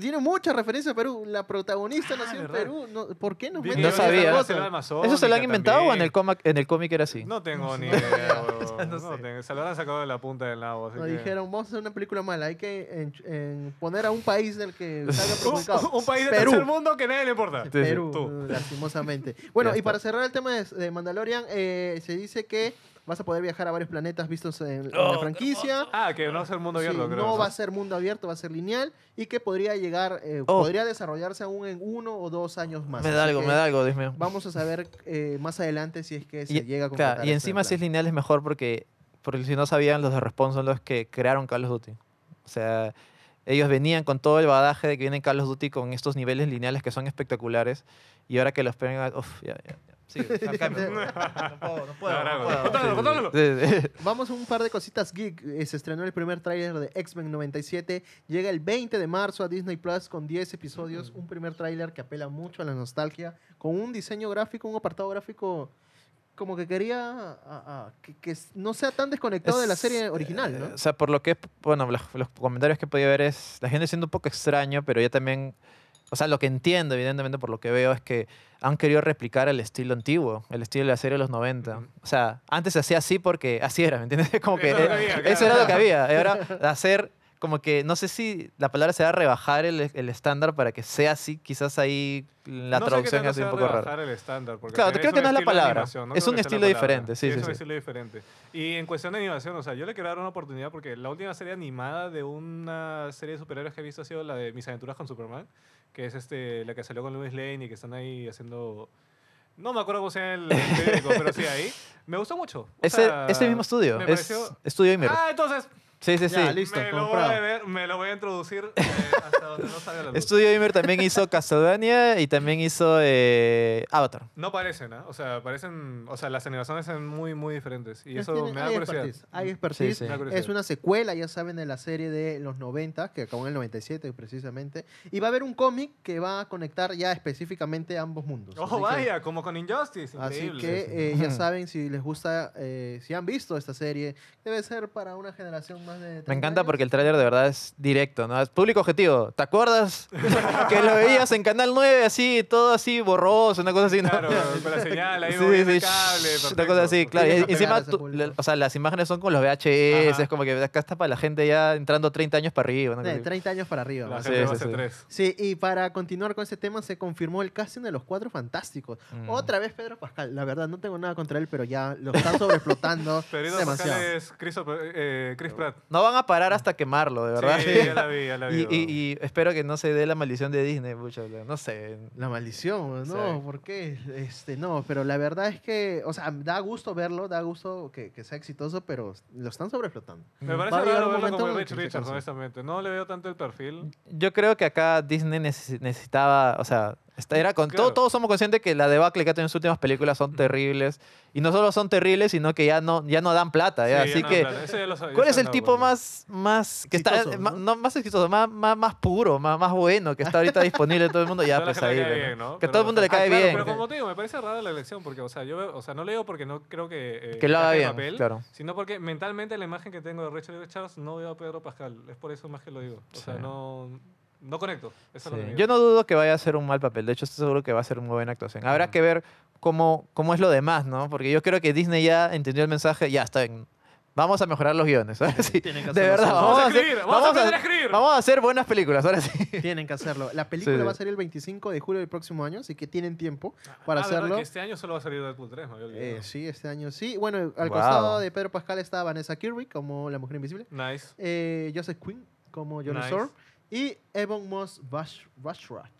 Tiene muchas referencias a Perú. La protagonista Ah, nació en. Perú. No, ¿Por qué nos meten No sabía. ¿Eso se lo han inventado o en el, cómic, en el cómic era así? No tengo ni idea. No sé. tengo. Se lo han sacado de la punta del nabo. así Nos que- dijeron, vamos a hacer una película mala. Hay que en- en poner a un país del que salga Un, perjudicado. un país del Perú. tercer mundo que nadie le importa. Perú, Tú. lastimosamente. Bueno, y para cerrar el tema de, de Mandalorian, eh, se dice que vas a poder viajar a varios planetas vistos en, en Oh, la franquicia. Ah, que no es el mundo Sí, abierto, creo. no va a ser mundo abierto, va a ser lineal y que podría llegar, eh, Oh. podría desarrollarse aún en uno o dos años más. me da Así algo, que me da algo, Dios mío. Vamos a saber eh, más adelante si es que se Y, llega a claro, y este encima si es lineal es mejor porque, porque si no sabían, los de Respawn son los que crearon Call of Duty. O sea, ellos venían con todo el badaje de que vienen Call of Duty con estos niveles lineales que son espectaculares y ahora que los pegan, uff, ya, ya, ya. Sí, no puedo, no puedo. No. Contálalo, contálalo. Vamos a un par de cositas geek. Eh, Se estrenó el primer tráiler de X-Men 97. Llega el 20 de marzo a Disney Plus con 10 episodios. Un primer tráiler que apela mucho a la nostalgia. Con un diseño gráfico, un apartado gráfico como que quería a- a- que, no sea tan desconectado de la serie original, eh, ¿no? O sea, por lo que, bueno, los, los comentarios que podido ver es la gente siendo un poco extraño, pero yo también, o sea, lo que entiendo, evidentemente, por lo que veo, es que han querido replicar el estilo antiguo, el estilo de la serie de los 90. Ujú. O sea, antes se hacía así porque así era, ¿me entiendes? Como que Eso era lo que había. Y ahora hacer como que, no sé si la palabra será rebajar el, el estándar para que sea así, quizás ahí la no traducción es un poco rara. rebajar el estándar. porque Claro, creo que no es la palabra. no Es un estilo diferente, sí, es sí, un sí. estilo diferente. Y en cuestión de animación, o sea, yo le quiero dar una oportunidad porque la última serie animada de una serie de superhéroes que he visto ha sido la de Mis aventuras con Superman, que es este, la que salió con Louis Lane y que están ahí haciendo... No me acuerdo cómo se llama el periódico, pero sí ahí. Me gustó mucho. O Ese, sea, ese mismo estudio, me es pareció- Estudio Imer. Ah, entonces, Sí, sí, sí. Ya, listo, me, lo voy a ver, me lo voy a introducir eh, hasta donde no salga la luz. Studio Gamer también hizo Castlevania y también hizo eh, Avatar. No parecen, ¿ah? O sea, parecen. O sea, las animaciones son muy, muy diferentes. Y eso tiene- me da hay curiosidad. expertise, Hay expertise. sí. Da curiosidad. Es una secuela, ya saben, de la serie de los 90, que acabó en el 97 precisamente. Y va a haber un cómic que va a conectar ya específicamente ambos mundos. ¡Oh, Así que- vaya! Como con Injustice. Así Increíble. que eh, ya saben, si les gusta, eh, si han visto esta serie, debe ser para una generación más de... 30 Me encanta años. porque el tráiler de verdad es directo, ¿no? Es público objetivo. ¿Te acuerdas? que lo veías en Canal 9 así, todo así borroso, una cosa así, ¿no? Claro, con la señal ahí Sí, cable. una cosa así, claro. Y encima, tú- o sea, las imágenes son con los VHS, Ajá. es como que acá está para la gente ya entrando 30 años para arriba. De así. 30 años para arriba. La gente sí, y para continuar con ese tema, se confirmó el casting de los Cuatro Fantásticos. Mm. Otra vez Pedro Pascal. La verdad, no tengo nada contra él, pero ya lo están sobreexplotando demasiado. Pascal es Chris, eh, Chris Pratt. No van a parar hasta quemarlo, de verdad. Sí, ya la vi, ya la vi. Y, y- y espero que no se dé la maldición de Disney, pucha, no sé. La maldición, Sí. no, ¿por qué? Este, no, pero la verdad es que, o sea, da gusto verlo, da gusto que, que sea exitoso, pero lo están sobreexplotando. Me parece raro verlo momento como Rich Richards, honestamente. No le veo tanto el perfil. Yo creo que acá Disney necesi- necesitaba, o sea, era con Claro. todo, todos somos conscientes que la debacle que ha tenido en sus últimas películas son terribles y no solo son terribles, sino que ya no ya no dan plata, ¿ya? Sí, así que ya sab- ya ¿cuál es el tipo más más que está Exitoso, ma- ¿no? no más exitoso, más, más, más puro, más, más bueno que está ahorita disponible en todo el mundo? Ya pues ahí, bien, ¿no? que Pero, todo el mundo le sea, cae ah, claro, bien. Pero que- como te digo, me parece rara la elección porque, o sea, yo o sea, no le digo porque no creo que eh, que lo haga bien, papel, claro. sino porque mentalmente la imagen que tengo de Richard Richards no veo a Pedro Pascal. Es por eso más que lo digo. O sea, Sí. no, no conecto. Eso es lo Sí. que. Yo no dudo que vaya a ser un mal papel. De hecho, estoy seguro que va a ser una buena actuación. Habrá Ujú. que ver cómo, cómo es lo demás, ¿no? Porque yo creo que Disney ya entendió el mensaje. Ya está bien. Vamos a mejorar los guiones. Ahora sí. Tienen que De verdad. solos. Vamos a hacer- escribir, vamos a a escribir. vamos a hacer buenas películas. Ahora sí. Tienen que hacerlo. La película Sí. va a salir el 25 de julio del próximo año, así que tienen tiempo para Ah, ¿verdad? hacerlo. Que este año solo va a salir Deadpool 3, me había olvidado. Eh, sí, este año sí. Bueno, al Wow. costado de Pedro Pascal está Vanessa Kirby como la Mujer Invisible, Nice. eh, Joseph Quinn como Johnny Nice. Y Evan Moss Bash- Bashrat,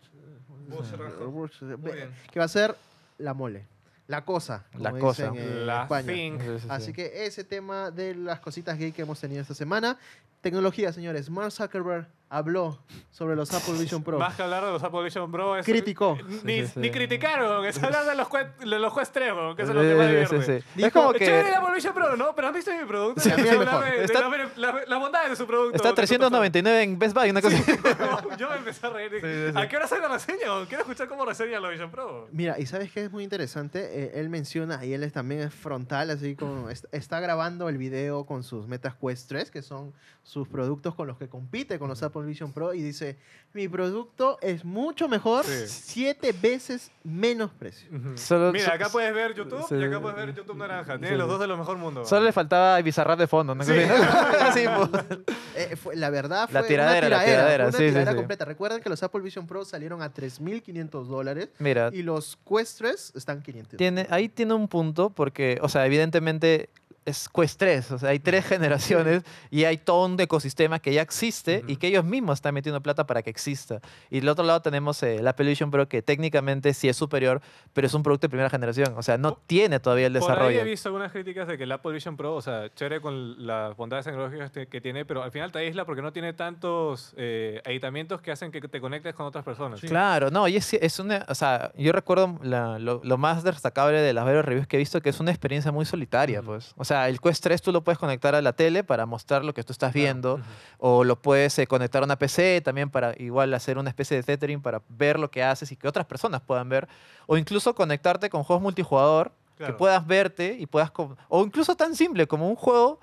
que va a ser la mole, la cosa, como La cosa. en La España. sí, sí. Así que ese tema de las cositas gay que hemos tenido esta semana. Tecnología, señores. Mark Zuckerberg habló sobre los Apple Vision Pro. Más que hablar de los Apple Vision Pro. Es, Criticó. Ni, Sí, sí, ni criticaron, es hablar de los de los juez 3, que eso es lo Sí, que más sí, divierte. sí, sí. Dijo- Es como Es chévere que el Apple Vision Pro, ¿no? Pero ¿han visto mi producto? Sí, es mejor. de- de Está- las- las- las bondades de su producto. está de su 399 en Best Buy, una cosa así. persona. Yo me empecé a reír. dije, Sí, sí, sí. ¿A qué hora sale la reseña? Quiero escuchar cómo reseña los Vision Pro. Mira, y sabes que es muy interesante, Eh, él menciona, y él es, también es frontal, así como est- está grabando el video con sus Metas Quest 3, que son sus productos con los que compite con los Apple Vision Pro, y dice, mi producto es mucho mejor, Sí. siete veces menos precio. Solo- Mira, so- acá puedes ver YouTube sí. y acá puedes ver YouTube Naranja. Tiene Sí. los dos de lo mejor mundo. Solo le faltaba Bizarrap de fondo, ¿no? Sí. Pues. Eh, fue- la verdad fue La tiradera, una la tiradera, tiradera, fue una sí, sí, tiradera sí. completa. Recuerden que los Apple Vision Pro salieron a 3.500 dólares Mira, y los Quest 3 están 500. tiene, ahí tiene un punto porque, o sea, evidentemente es Quest 3, o sea, hay tres generaciones y hay todo un ecosistema que ya existe y Ujú. que ellos mismos están metiendo plata para que exista. Y del otro lado tenemos eh, el Apple Vision Pro que técnicamente sí es superior, pero es un producto de primera generación, o sea, no tiene todavía el Por ahí desarrollo. he visto algunas críticas de que el Apple Vision Pro, o sea, chévere con las bondades tecnológicas que tiene, pero al final te aísla porque no tiene tantos eh, que hacen que te conectes con otras personas. Claro, no, y es, es una, o sea, yo recuerdo la- lo, lo más destacable de las varias reviews que he visto que es una experiencia muy solitaria, Ujú. pues. O sea, el Quest 3 tú lo puedes conectar a la tele para mostrar lo que tú estás viendo, o lo puedes eh, conectar a una PC también para igual hacer una especie de tethering para ver lo que haces y que otras personas puedan ver, o incluso conectarte con juegos multijugador que puedas verte y puedas, o incluso tan simple como un juego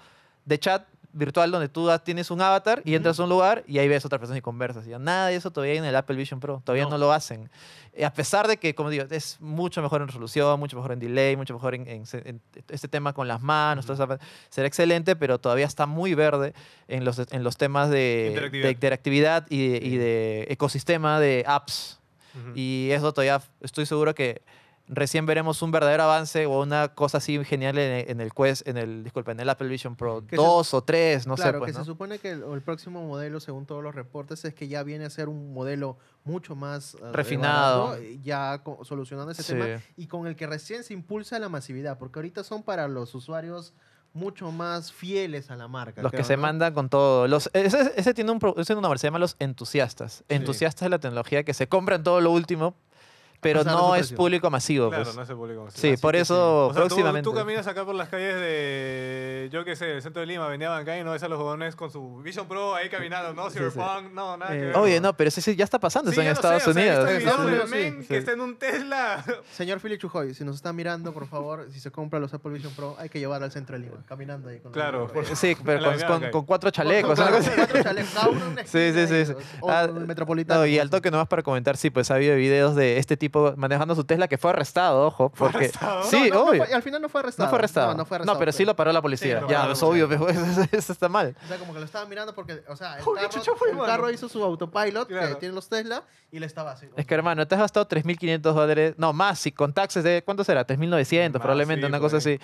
de chat virtual donde tú tienes un avatar y entras a un lugar y ahí ves a otra persona y conversas. Y ya nada de eso todavía hay en el Apple Vision Pro. Todavía no, No. lo hacen. Eh, a pesar de que, como digo, es mucho mejor en resolución, mucho mejor en delay, mucho mejor en, en en este tema con las manos, todo eso, será excelente, pero todavía está muy verde en los, en los temas de de Interactividad. interactividad y de, y de ecosistema de apps. Ujú. Y eso todavía estoy seguro que recién veremos un verdadero avance o una cosa así genial en, en el Quest, en el, disculpa, en el Apple Vision Pro Que se- 2 o 3, no claro, sé, pues, que ¿no? se supone que el, próximo modelo, según todos los reportes, es que ya viene a ser un modelo mucho más eh, Refinado. barato, ya solucionando ese Sí. tema y con el que recién se impulsa la masividad, porque ahorita son para los usuarios mucho más fieles a la marca. Los que se ¿no? mandan con todo. Los, ese, ese tiene un, ese tiene un nombre, se llama los entusiastas. Entusiastas de la tecnología que se compran todo lo último, pero no es público masivo. Claro, pues. no es el público. Sí, Así por que eso O sea, tú- próximamente. Tú, caminas acá por las calles de, yo qué sé, el centro de Lima, Avenida Bancay, y no ves a los jóvenes con su Vision Pro ahí caminando, ¿no? Sí, Cyberpunk, no, nada que Eh, ver. Oye, no, pero ese sí ya está pasando, Sí, eso en Estados sé, o sea, he Unidos. men sí. que Sí. está en un Tesla. Señor Philip Chujoy, si nos está mirando, por favor, si se compra los Apple Vision Pro, hay que llevar al centro de Lima, caminando ahí con Claro, Sí, pero con, con- con cuatro chalecos. Cosa- cuatro chalecos, cada uno en una Sí, sí, sí. O Ah, metropolitano. No, y al toque nomás para comentar, sí, pues ha habido videos de este tipo manejando su Tesla que fue arrestado, ojo. ¿Fue Porque, arrestado? Sí, No, no, no obvio. fue- al final no fue arrestado. No fue arrestado. No, no fue arrestado. pero sí lo paró la policía. Sí, ya, es obvio, pero eso, eso está mal. O sea, como que lo estaba mirando porque, o sea, el, Uy, carro, chucha fue, el mano. carro hizo su autopilot Claro. que tienen los Tesla y le estaba así. Es que, hermano, te has gastado 3.500 dólares. No, más, si con taxes de. ¿Cuánto será? 3.900, Más, probablemente, sí, una cosa ahí. así.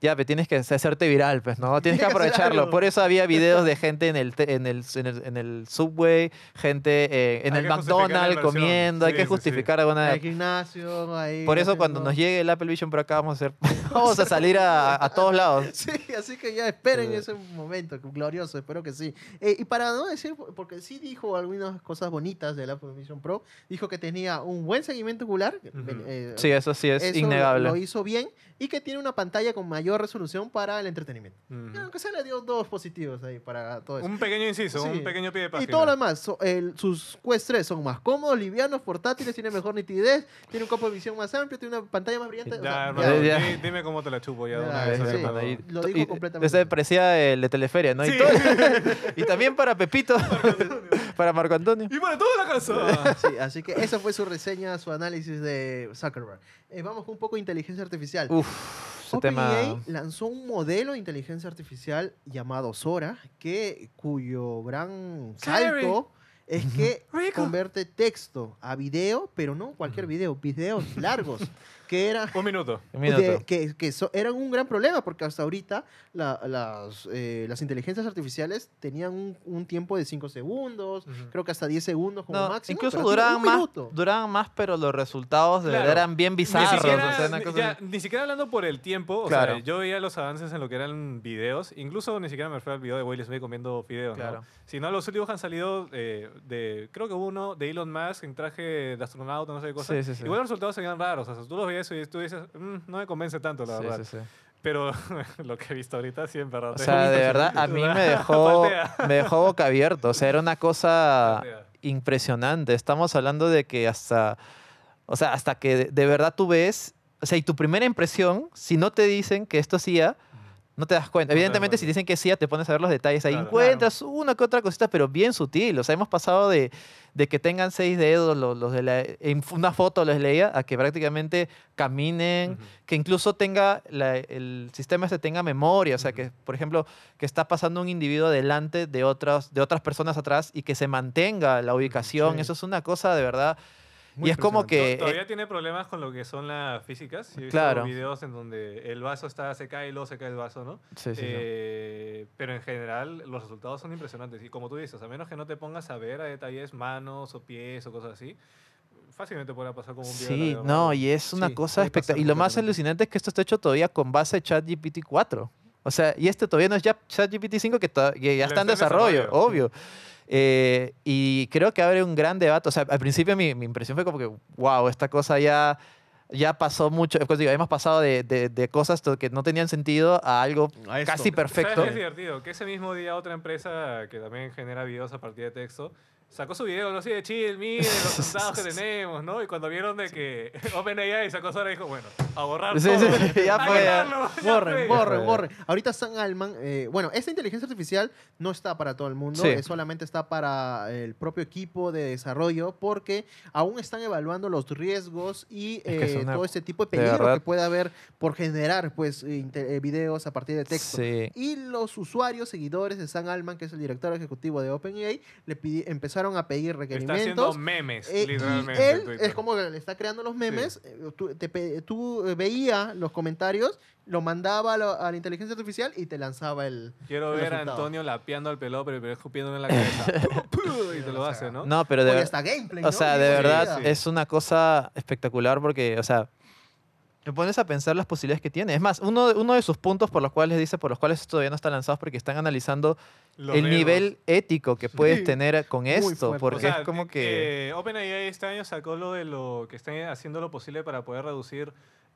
Ya, pero tienes que hacerte viral, pues, ¿no? Tienes que Tienes que hacer aprovecharlo. Por eso había videos de gente en el, en el, en el, en el subway, gente eh, en Hay el justificar McDonald's comiendo. hay Sí, que sí, sí. justificar alguna. El gimnasio, ahí. Por eso, cuando nos llegue el Apple Vision por acá, vamos a hacer. vamos a salir a, a todos lados. Sí, así que ya esperen Sí. ese momento glorioso, espero que sí. Eh, y para no decir, porque sí dijo algunas cosas bonitas del Apple Vision Pro, dijo que tenía un buen seguimiento ocular. Ujú. eh, Sí, eso sí es eso innegable. Lo hizo bien y que tiene una pantalla con mayor resolución para el entretenimiento. Ujú. Y aunque se le dio dos positivos ahí para todo eso. Un pequeño inciso, Sí. un pequeño pie de página. Y todo lo demás, so- el- sus Quest 3 son más cómodos, livianos, portátiles, tiene mejor nitidez, tiene un campo de visión más amplio, tiene una pantalla más brillante. o Ya, sea, hermano, ya. di- dime cómo te la chupo ya de una Ya, vez. sí, Lo dijo y- completamente. Ese parecía el de Teleferia, ¿no? Y, Sí. todo- y también para Pepito, para Marco Antonio. Y para toda la casa. Sí, así que esa fue su reseña, su análisis de Zuckerberg. Eh, vamos con un poco de inteligencia artificial. Uf, ese OpenAI tema. lanzó un modelo de inteligencia artificial llamado Sora, que, cuyo gran salto es que Rico. convierte texto a video, pero no cualquier video, videos largos, que era Un minuto. Un minuto. de- que, que so- eran un gran problema porque hasta ahorita la- las, eh, las inteligencias artificiales tenían un, un tiempo de 5 segundos, creo que hasta 10 segundos como No, máximo. incluso duraban más, minuto. duraban más, pero los resultados de Claro. verdad eran bien Ni bizarros. siquiera, o sea, una ni- cosa- ya, ni siquiera hablando por el tiempo, o Claro. sea, yo veía los avances en lo que eran videos, incluso ni siquiera me refiero al video de Will Smith comiendo videos, ¿no? Claro. Sino los últimos han salido eh, de, creo que uno de Elon Musk en traje de astronauta, no sé qué cosa. Sí, sí, sí. Igual los resultados se veían raros, o sea, tú los veías y tú dices, "Mm, no me convence tanto, la Sí, verdad. sí, sí. Pero lo que he visto ahorita sí, en verdad. O sea, de verdad, a mí me dejó, me dejó boca abierto. O sea, era una cosa impresionante. Estamos hablando de que hasta, o sea, hasta que de, verdad tú ves, o sea, y tu primera impresión, si no te dicen que esto es IA, no te das cuenta. No Evidentemente, si dicen que es IA, te pones a ver los detalles. Ahí Claro. encuentras una que otra cosita, pero bien sutil. O sea, hemos pasado de, de que tengan seis dedos, los, los de la, en una foto les leía, a que prácticamente caminen, que incluso tenga la- el sistema este tenga memoria, o sea, que por ejemplo, que está pasando un individuo delante de otras de otras personas atrás y que se mantenga la ubicación, Sí. eso es una cosa de verdad Muy y es como que Todavía eh, tiene problemas con lo que son las físicas. Sí, Claro. videos en donde el vaso está, se cae y luego se cae el vaso, ¿no? sí, sí, sí. Eh, pero en general los resultados son impresionantes. Y como tú dices, a menos que no te pongas a ver a detalles manos o pies o cosas así, fácilmente podrá pasar como un video. de Sí, la vida no, y es una Sí, cosa espectacular. Y lo más alucinante es que esto está hecho todavía con base de ChatGPT 4. O sea, y este todavía no es ya ChatGPT 5 que, que ya está en desarrollo, desarrollo. obvio. Eh, y creo que abre un gran debate. O sea, al principio mi, mi impresión fue como que, wow, esta cosa ya, ya pasó mucho. Pues digo, hemos pasado de, de- de cosas que no tenían sentido a algo A casi perfecto. ¿Sabes qué es divertido? Que ese mismo día otra empresa que también genera videos a partir de texto sacó su video, no sé, de chill, miren los resultados que tenemos, ¿no? Y cuando vieron de que OpenAI sacó Sora, dijo, bueno, a borrar Sí, todo. sí, sí, ya A fue, ya. Borren, borren. Ahorita Sam Alman, eh, bueno, esta inteligencia artificial no está para todo el mundo, Sí. eh, solamente está para el propio equipo de desarrollo porque aún están evaluando los riesgos y Es que es eh, una- todo este tipo de peligro que puede haber por generar pues eh, videos a partir de texto. Sí. Y los usuarios, seguidores de Sam Alman, que es el director ejecutivo de OpenAI, le pidi- empezaron a pedir Está haciendo requerimientos. memes, Eh, literalmente. y él es como que le está creando los memes. eh, Tú, te eh, veía los comentarios, lo mandaba a, la inteligencia artificial y te lanzaba el. Quiero el ver a. Antonio lapeando al pelado, pero escupiéndole en la cabeza. y te lo hace, ¿no? No, pero de Oye, ver- hasta gameplay. O ¿no? sea, de verdad sí. es una cosa espectacular porque, o sea, Me pones a pensar las posibilidades que tiene. Es más, uno, uno de sus puntos por los cuales dice, por los cuales todavía no está lanzado, es porque están analizando Los el nivel ético que puedes Sí. tener con esto. Porque O sea, es como que... eh, OpenAI este año sacó lo de lo que están haciendo lo posible para poder reducir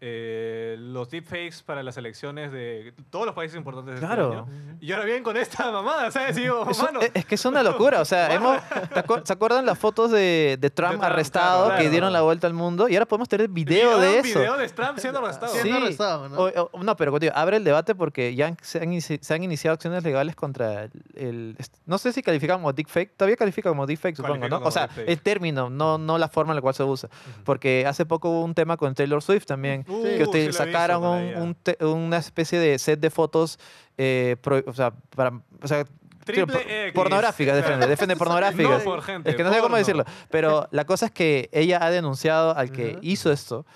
eh, los deepfakes para las elecciones de todos los países importantes de este Claro. año. Y ahora vienen con esta mamada, ¿sabes? Digo, Es, mano, es- es que es una locura. O sea, hemos, ¿te acu- ¿se acuerdan las fotos de, de Trump, Trump, arrestado claro, que claro. dieron la vuelta al mundo? Y ahora podemos tener video de eso. video de Trump siendo arrestado. Sí. Siendo arrestado, ¿no? O- o- no, pero contigo, abre el debate porque ya se, han, se han iniciado acciones legales contra el, el- No sé si califica como deepfake. Todavía califica como deepfake, supongo, ¿no? O sea, deepfake. el término, no, no la forma en la cual se usa. Porque hace poco hubo un tema con Taylor Swift también. Uh, que he visto sacaron por un- un una especie de set de fotos, eh, pro- o sea, para, o sea, Triple por- X. pornográficas, defiende, defiende pornográficas. No por gente. Es que no sé cómo decirlo. Pero la cosa es que ella ha denunciado al que hizo esto.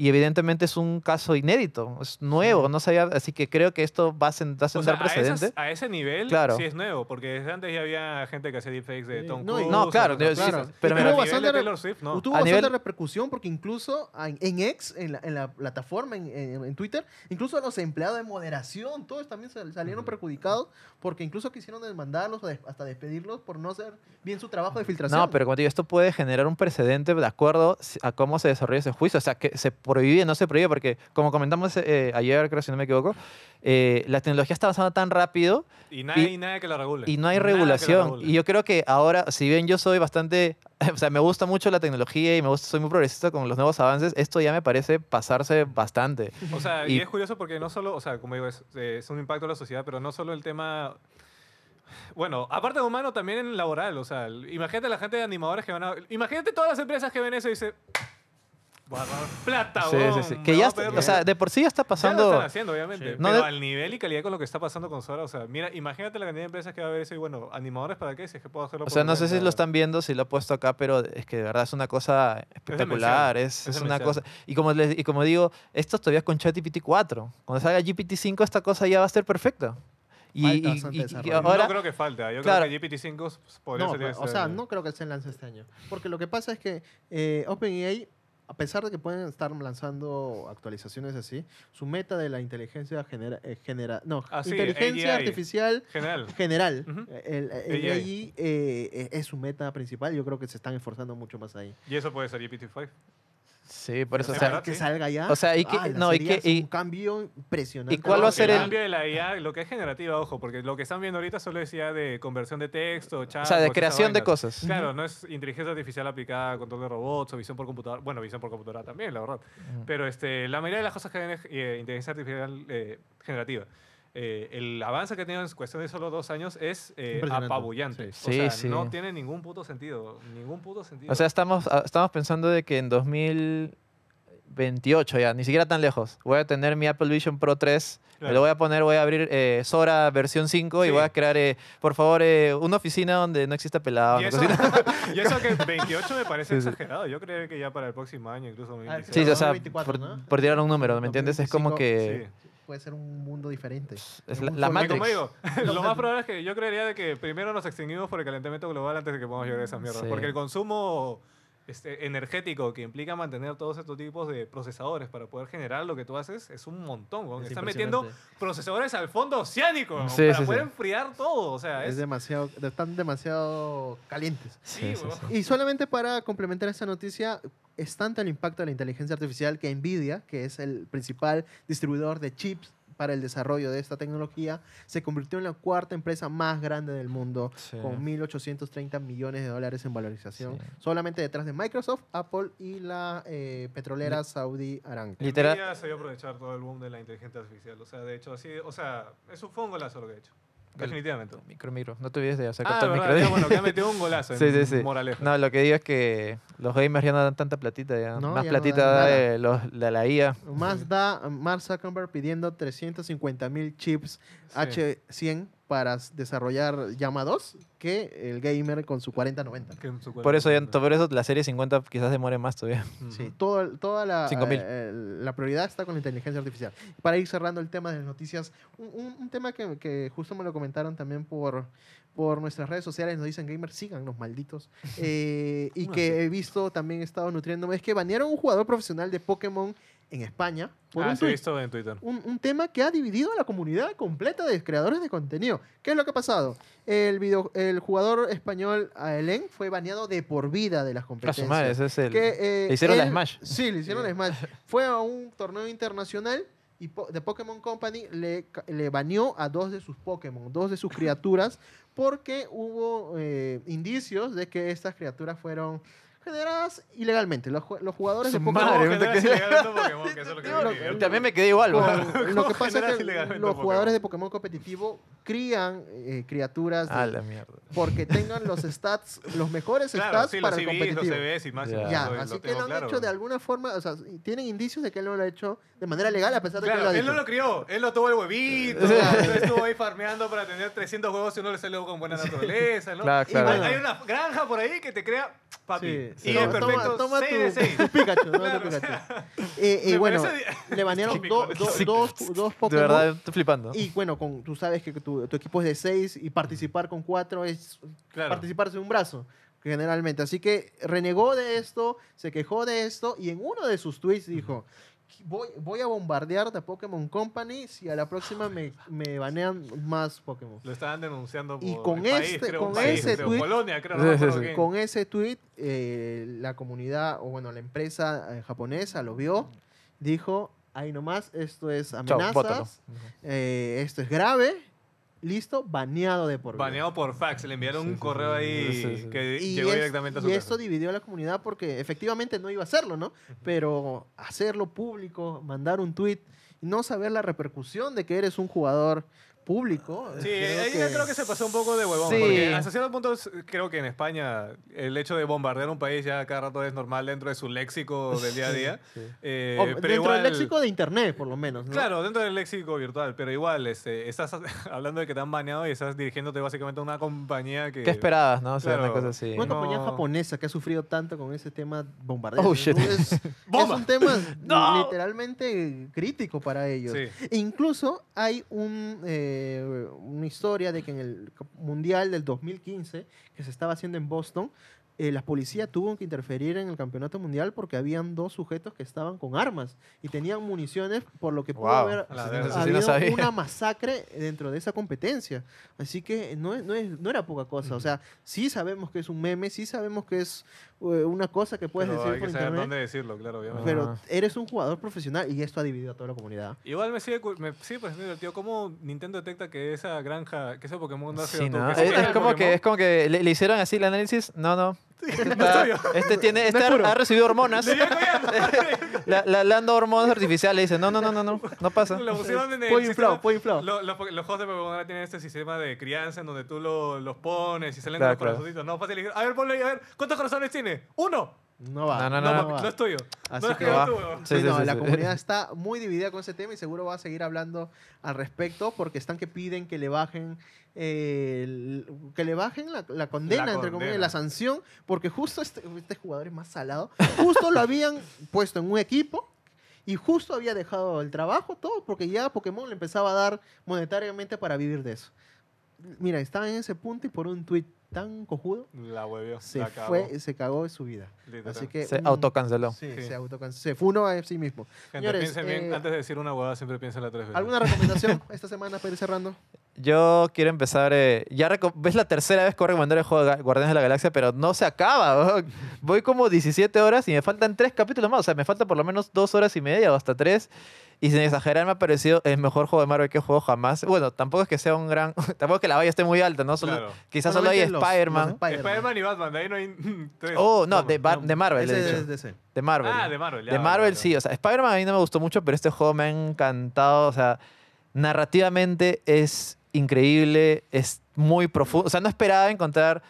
Y evidentemente es un caso inédito, es nuevo, no sabía, así que creo que esto va a, sentar a, esas- precedente. a ese nivel Claro. sí es nuevo, porque desde antes ya había gente que hacía deepfakes de Sí, Tom Cruise. No, claro, o cosas yo- así. sí, Claro. pero a me- nivel bastante de re- Taylor Swift, no. Tuvo A bastante nivel- repercusión porque incluso en, en X, en la, en la plataforma, en, en- en Twitter, incluso los empleados de moderación, todos también sal- salieron perjudicados porque incluso quisieron demandarlos hasta despedirlos por no hacer bien su trabajo de filtración. No, pero como te digo, esto puede generar un precedente de acuerdo a cómo se desarrolla ese juicio. O sea, que se prohíbe, no se prohíbe, porque como comentamos eh, ayer, creo si no me equivoco, eh, la tecnología está avanzando tan rápido Y nada, y- y nada que la regule. y no hay Nada regulación. Y yo creo que ahora, si bien yo soy bastante, o sea, me gusta mucho la tecnología y me gusta, soy muy progresista con los nuevos avances, esto ya me parece pasarse bastante. O sea, y, Y- es curioso porque no solo, o sea, como digo, es, eh, es un impacto a la sociedad, pero no solo el tema... Bueno, aparte de humano, también en laboral. O sea, imagínate la gente de animadores que van a... Imagínate todas las empresas que ven eso y dicen... "Voy a ganar plata, Sí, sí, sí. Que ya, está- o sea, dinero". de por sí ya está Ya lo pasando. están haciendo, obviamente. Sí. No pero de- al nivel y calidad con lo que está pasando con Sora, o sea, mira, imagínate la cantidad de empresas que va a haber eso y bueno, animadores para qué, si es que puedo hacerlo O por sea, mi no sé si cuenta. lo están viendo, si lo he puesto acá, pero es que de verdad es una cosa espectacular. Es, es es una cosa. demencial. Y como, les- y como digo, esto todavía es con ChatGPT 4. Cuando salga GPT-5, esta cosa ya va a ser perfecta. Y, Falta y- bastante y- y desarrollo. ahora, no creo que falte. ¿eh? Yo Claro. creo que GPT-5 podría No, salir pero, o este sea, año. no creo que se lance este año. Porque lo que pasa es que eh, OpenAI, a pesar de que pueden estar lanzando actualizaciones así, su meta de la inteligencia genera, eh, genera no, Ah, sí, inteligencia AI. artificial General. general, el, el AI. AI, eh, es su meta principal. Yo creo que se están esforzando mucho más ahí. Y eso puede ser GPT-5. Sí, por eso. O sea, ¿verdad? que sí. salga ya. O sea, y que- ah, no, y que- y- un cambio impresionante. ¿Y cuál va a ser el el- cambio de la IA, lo que es generativa, ojo, porque lo que están viendo ahorita solo es IA de conversión de texto, chat. o sea, de creación de cosas. Claro, no es inteligencia artificial aplicada a control de robots o visión por computadora. Bueno, visión por computadora también, la verdad. Pero este, la mayoría de las cosas que ven es eh, inteligencia artificial eh, generativa. Eh, el avance que ha tenido en cuestión de solo dos años es eh, apabullante. Sí. o sea, Sí, no tiene ningún puto sentido. Ningún puto sentido. O sea, estamos, ah, estamos pensando de que en 2028 ya, ni siquiera tan lejos, voy a tener mi Apple Vision Pro 3, me Claro. lo voy a poner, voy a abrir eh, Sora versión 5 y voy a crear, eh, por favor, eh, una oficina donde no exista pelado. y, eso, y eso que 28 me parece exagerado. Yo creo que ya para el próximo año, incluso Ah, 2026. Sí, o sea, 2024, por, ¿no? por tirar un número, ¿me entiendes? Es como 2025, que... Puede ser un mundo diferente. Es la- la Matrix. como digo, lo más probable es que yo creería de que primero nos extinguimos por el calentamiento global antes de que podamos llegar a esas mierdas. Sí. Porque el consumo este, energético que implica mantener todos estos tipos de procesadores para poder generar lo que tú haces es un montón. Es Están metiendo procesadores al fondo oceánico Sí, para sí, poder sí. enfriar todo. O sea, Es es... demasiado, están demasiado calientes. Y solamente para complementar esta noticia, es tanto el impacto de la inteligencia artificial que Nvidia, que es el principal distribuidor de chips para el desarrollo de esta tecnología, se convirtió en la cuarta empresa más grande del mundo, Sí. con 1.830 millones de dólares en valorización, Sí. solamente detrás de Microsoft, Apple y la eh, petrolera Saudi Aramco. Literal- se dio a aprovechar todo el boom de la inteligencia artificial. O sea, de hecho, así, o sea, es un, fue un golazo lo que ha hecho. Definitivamente. Micro, micro. No te olvides de Ah, acercarte al verdad, micro. ya, bueno, que ha metido un golazo en Sí, sí, sí. Moraleja. No, lo que digo es que los gamers ya no dan tanta platita. Ya. No, Más ya platita da de, los, de la IA. Más da Mark Zuckerberg pidiendo 350 mil chips Sí. H100 para desarrollar Llama 2 que el gamer con su 4090. Que en su Por eso, ya, por eso la serie 50 quizás demore más todavía. Sí, todo, toda la, 5000. eh, la prioridad está con la inteligencia artificial. Para ir cerrando el tema de las noticias, un, tema que, que justo me lo comentaron también por, por nuestras redes sociales, nos dicen gamers, sigan los malditos. Eh, y ¿Cómo que así? he visto, también he estado nutriéndome, es que banearon un jugador profesional de Pokémon en España por Ah, un sí, visto en Twitter. un, un tema que ha dividido a la comunidad completa de creadores de contenido. ¿Qué es lo que ha pasado? El, video, el jugador español Aelen fue baneado de por vida de las A competencias. su madre, ese es el. que, eh, le hicieron la él- Smash. Sí, le hicieron la Smash. Fue a un torneo internacional y po- de Pokémon Company le, le baneó a dos de sus Pokémon, dos de sus criaturas, porque hubo eh, indicios de que estas criaturas fueron generadas ilegalmente. Los, los jugadores de Pokémon... madre, ¿Cómo me quedé- Pokémon? Que eso es lo que lo-. También me quedé igual, weón. lo que ¿Cómo pasa es que los jugadores Pokémon? de Pokémon competitivo crían eh, criaturas de- A la mierda. porque tengan los stats, los mejores Claro, stats sí, para los el CVs, los competitivo. CVs y máximo. Ya. Ya, eso así que tengo lo han claro. hecho de alguna forma, o sea, tienen indicios de que él no lo ha hecho de manera legal a pesar de que Claro, lo ha él no lo crió, él no tuvo el huevito, él estuvo ahí farmeando para tener 300 huevos y uno le salió con buena naturaleza, ¿no? Claro, Y claro. hay- una granja por ahí que te crea papi. Sí, y sí. es Toma- perfecto, toma, 6 de tu, 6. tu Pikachu, toma tu Claro, o Pikachu. sea, Eh, eh, bueno, parece- le banearon do- ¿no? do- Sí. dos, dos De Pokémon. verdad, estoy flipando. Y bueno, con, tú sabes que tu, tu equipo es de seis y participar con cuatro es Claro. participarse de un brazo, generalmente. Así que renegó de esto, se quejó de esto y en uno de sus tweets dijo, voy, voy a bombardear de Pokémon Company si a la próxima me, me banean más Pokémon. Lo estaban denunciando por Y con el país, este- creo, con país, ese creo, tuit- Polonia, creo, no sí, sí. Con ese tweet, eh, la comunidad, o bueno, la empresa eh, japonesa lo vio, dijo, ahí nomás, esto es amenazas, bótalo. eh, esto es grave, listo, baneado de por vida. Baneado por fax, le enviaron Sí, un sí, correo sí. ahí Sí, sí. que Y, llegó es- directamente a su y casa. esto dividió a la comunidad porque efectivamente no iba a hacerlo, ¿no? Pero hacerlo público, mandar un tweet y no saber la repercusión de que eres un jugador público. Sí, creo ahí que- creo que se pasó un poco de huevón, Sí. porque hasta cierto punto creo que en España el hecho de bombardear un país ya cada rato es normal dentro de su léxico del día a día. Sí. Eh, o pero dentro igual, del léxico de internet, por lo menos, ¿no? Claro, dentro del léxico virtual, pero igual este, estás hablando de que te han baneado y estás dirigiéndote básicamente a una compañía que... ¿Qué esperabas, no? O sea, una cosa así. Una No. compañía japonesa que ha sufrido tanto con ese tema bombardeo. Oh, shit. Es, un tema No. literalmente crítico para ellos. Sí. E incluso hay un, eh, una historia de que en el Mundial del 2015, que se estaba haciendo en Boston, eh, la policía tuvo que interferir en el campeonato mundial porque habían dos sujetos que estaban con armas y tenían municiones, por lo que pudo Wow. haber verga. sí no habido una masacre dentro de esa competencia. Así que no, es- no, es- no era poca cosa. O sea, sí sabemos que es un meme, sí sabemos que es una cosa que puedes Pero decir hay por que saber internet, dónde decirlo, claro, obviamente. pero Ah. eres un jugador profesional y esto ha dividido a toda la comunidad. Igual me sigue, me sigue pareciendo divertido cómo Nintendo detecta que esa granja, que ese Pokémon no ha sido Sí, ¿no? sí Es, es como que, es como que le, le hicieron así el análisis. No, no. Este, está- este tiene, este es ha, recibido hormonas. Le iba cogiendo. Le, han dado hormonas artificiales. Dice, no, no, no, no, no, no pasa. Lo pusieron en el Pollo inflado, inflado. Lo- los, los juegos de Pokémon tienen este sistema de crianza en donde tú lo- los pones y salen Claro, con los claro. corazoncitos. No, fácil. A ver, ponle a ver. ¿Cuántos corazones tiene? ¡Uno! No va. No, no, No, no, va. no es tuyo. Así no es que que va. tú. Sí, Sí, no, sí, la sí. comunidad está muy dividida con ese tema y seguro va a seguir hablando al respecto porque están que piden que le bajen eh, el- que le bajen la, la condena, La entre comillas, la sanción, porque justo este, este jugador es más salado, justo lo habían puesto en un equipo y justo había dejado el trabajo, todo, porque ya Pokémon le empezaba a dar monetariamente para vivir de eso. Mira, estaba en ese punto y por un tweet tan cojudo La huevió. se la cagó, fue, se cagó de su vida. literal. Así que Se un- autocanceló. Sí, Sí. se autocanceló. Se funó a sí mismo. Gente, Señores, piensen bien, eh, antes de decir una huevada, siempre piénsenla tres veces. ¿Alguna recomendación esta semana para ir cerrando? Yo quiero empezar. eh, ya ves la tercera vez que voy a recomendar el juego de Guardianes de la Galaxia, pero no se acaba. Voy como 17 horas y me faltan tres capítulos más. O sea, me falta por lo menos dos horas y media o hasta tres. Y sin exagerar, me ha parecido el mejor juego de Marvel que he jugado jamás. Bueno, tampoco es que sea un gran. tampoco es que la valla esté muy alta, ¿no? Solo, Claro. Quizás solo hay Spider-Man. Spider-Man. Y Batman, de ahí no hay tres. Oh, no, de, de Marvel, Ese. De Marvel. Ah, de Marvel. ya, de Marvel vale. sí, o sea, Spider-Man a mí no me gustó mucho, pero este juego me ha encantado, o sea, narrativamente es increíble, es muy profundo, o sea, no esperaba encontrar,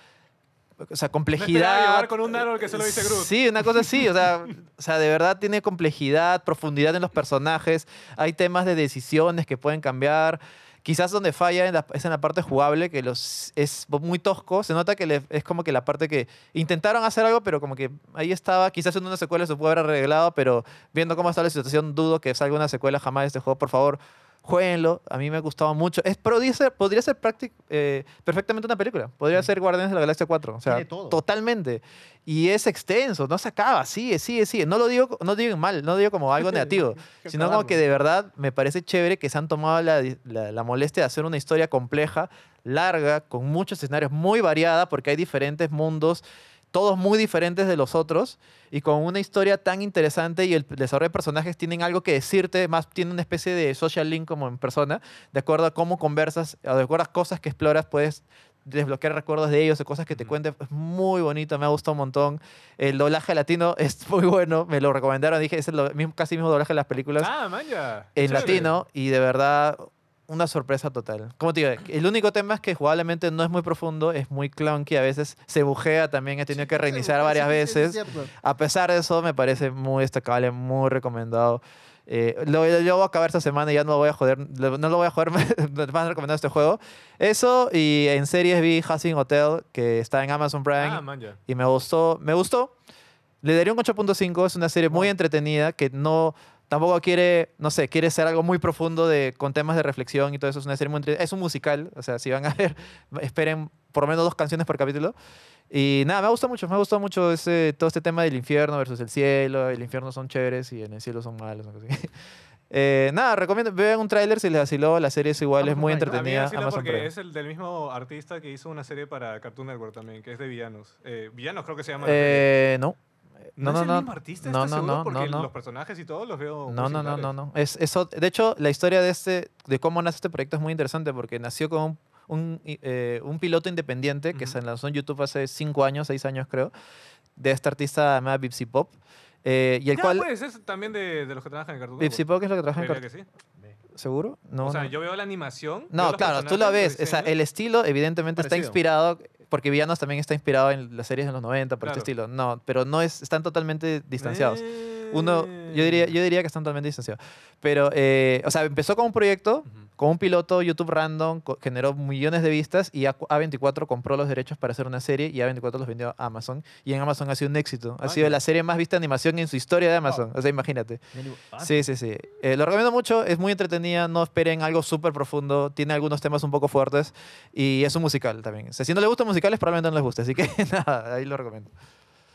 o sea, complejidad. llevar con un árbol que solo dice Groot. Sí, una cosa así, o sea, o sea, de verdad tiene complejidad, profundidad en los personajes, hay temas de decisiones que pueden cambiar. Quizás donde falla en la- es en la parte jugable, que los, es muy tosco. Se nota que le- es como que la parte que intentaron hacer algo, pero como que ahí estaba. Quizás en una secuela se puede haber arreglado, pero viendo cómo está la situación, dudo que salga una secuela jamás de este juego. Por favor, jueguenlo. A mí me ha gustado mucho. Es, podría ser, podría ser práctic- eh, perfectamente una película. Podría ser Guardianes de la Galaxia 4. O sea, totalmente. Y es extenso, no se acaba, sigue, sigue, sigue. No lo digo, no digo mal, no digo como algo negativo, sino como que de verdad me parece chévere que se han tomado la, la- la molestia de hacer una historia compleja, larga, con muchos escenarios, muy variada, porque hay diferentes mundos, todos muy diferentes de los otros, y con una historia tan interesante y el desarrollo de personajes tienen algo que decirte, más tiene una especie de social link como en persona, de acuerdo a cómo conversas, de acuerdo a cosas que exploras, puedes desbloquear recuerdos de ellos, de cosas que te cuenten. Es muy bonito, me ha gustado un montón. El doblaje latino es muy bueno, me lo recomendaron, dije, es el mismo, casi mismo doblaje de las películas Ah, man, ya. en Chévere. latino y de verdad una sorpresa total. Como te digo, el único tema es que jugablemente no es muy profundo, es muy clunky, a veces se bujea también, he tenido que reiniciar varias Sí, sí, sí, es veces. A pesar de eso, me parece muy destacable, muy recomendado. Eh, lo, lo voy a acabar esta semana y ya no lo voy a joder, lo- no lo voy a joder más recomendando este juego. Eso, y en series vi Housing Hotel, que está en Amazon Prime, Ah, man, ya. y me gustó, me gustó. Le daría un 8.5, es una serie muy entretenida que no tampoco quiere, no sé, quiere ser algo muy profundo de con temas de reflexión y todo eso, es una serie muy es un musical, o sea, si van a ver, esperen por lo menos dos canciones por capítulo. Y nada, me ha gustado mucho, me ha gustado mucho ese, todo este tema del infierno versus el cielo, el infierno son chéveres y en el cielo son malos. cosa así. Eh, nada, recomiendo, vean un tráiler si les vaciló, la serie es igual, es Amazon muy Prime, ¿no? A mí me entretenida. porque Prime. es el del mismo artista que hizo una serie para Cartoon Network también, que es de villanos. Eh, villanos creo que se llama. la serie. Eh, no. ¿No, no, es el no, mismo artista? no, ¿Estás no, seguro? no, Porque no, no. los personajes y todo los veo No, no, no, no, no. Es, eso, de hecho, la historia de, este, de cómo nace este proyecto es muy interesante porque nació con un, un, eh, un piloto independiente que Ujú. se lanzó en YouTube hace cinco años, seis años creo, de esta artista llamada Bipsy Pop. eh, y el Ya, cual... pues, es también de, de los que trabajan en Cartoon Bipsy Network. Pop es lo que trabaja en Creería Cart- que sí. ¿Seguro? No, o sea, no. yo veo la animación. No, claro, tú lo ves. O sea, el estilo evidentemente está Parecido. inspirado, porque Villanos también está inspirado en las series de los 90, por este Claro. estilo. No, pero no es, están totalmente distanciados. Uno, yo diría, Eh. yo diría que están totalmente distanciados. Pero, eh, o sea, empezó con un proyecto, Ujú. Con un piloto YouTube random, generó millones de vistas y A- A24 compró los derechos para hacer una serie y A24 los vendió a Amazon. Y en Amazon ha sido un éxito. Ha Ah, sido la serie más vista de animación en su historia de Amazon. O sea, imagínate. Ah, Sí, sí, sí. Eh, lo recomiendo mucho, es muy entretenida, no esperen algo súper profundo, tiene algunos temas un poco fuertes y es un musical también. O sea, si no les gustan musicales, probablemente no les guste, así que nada, ahí lo recomiendo.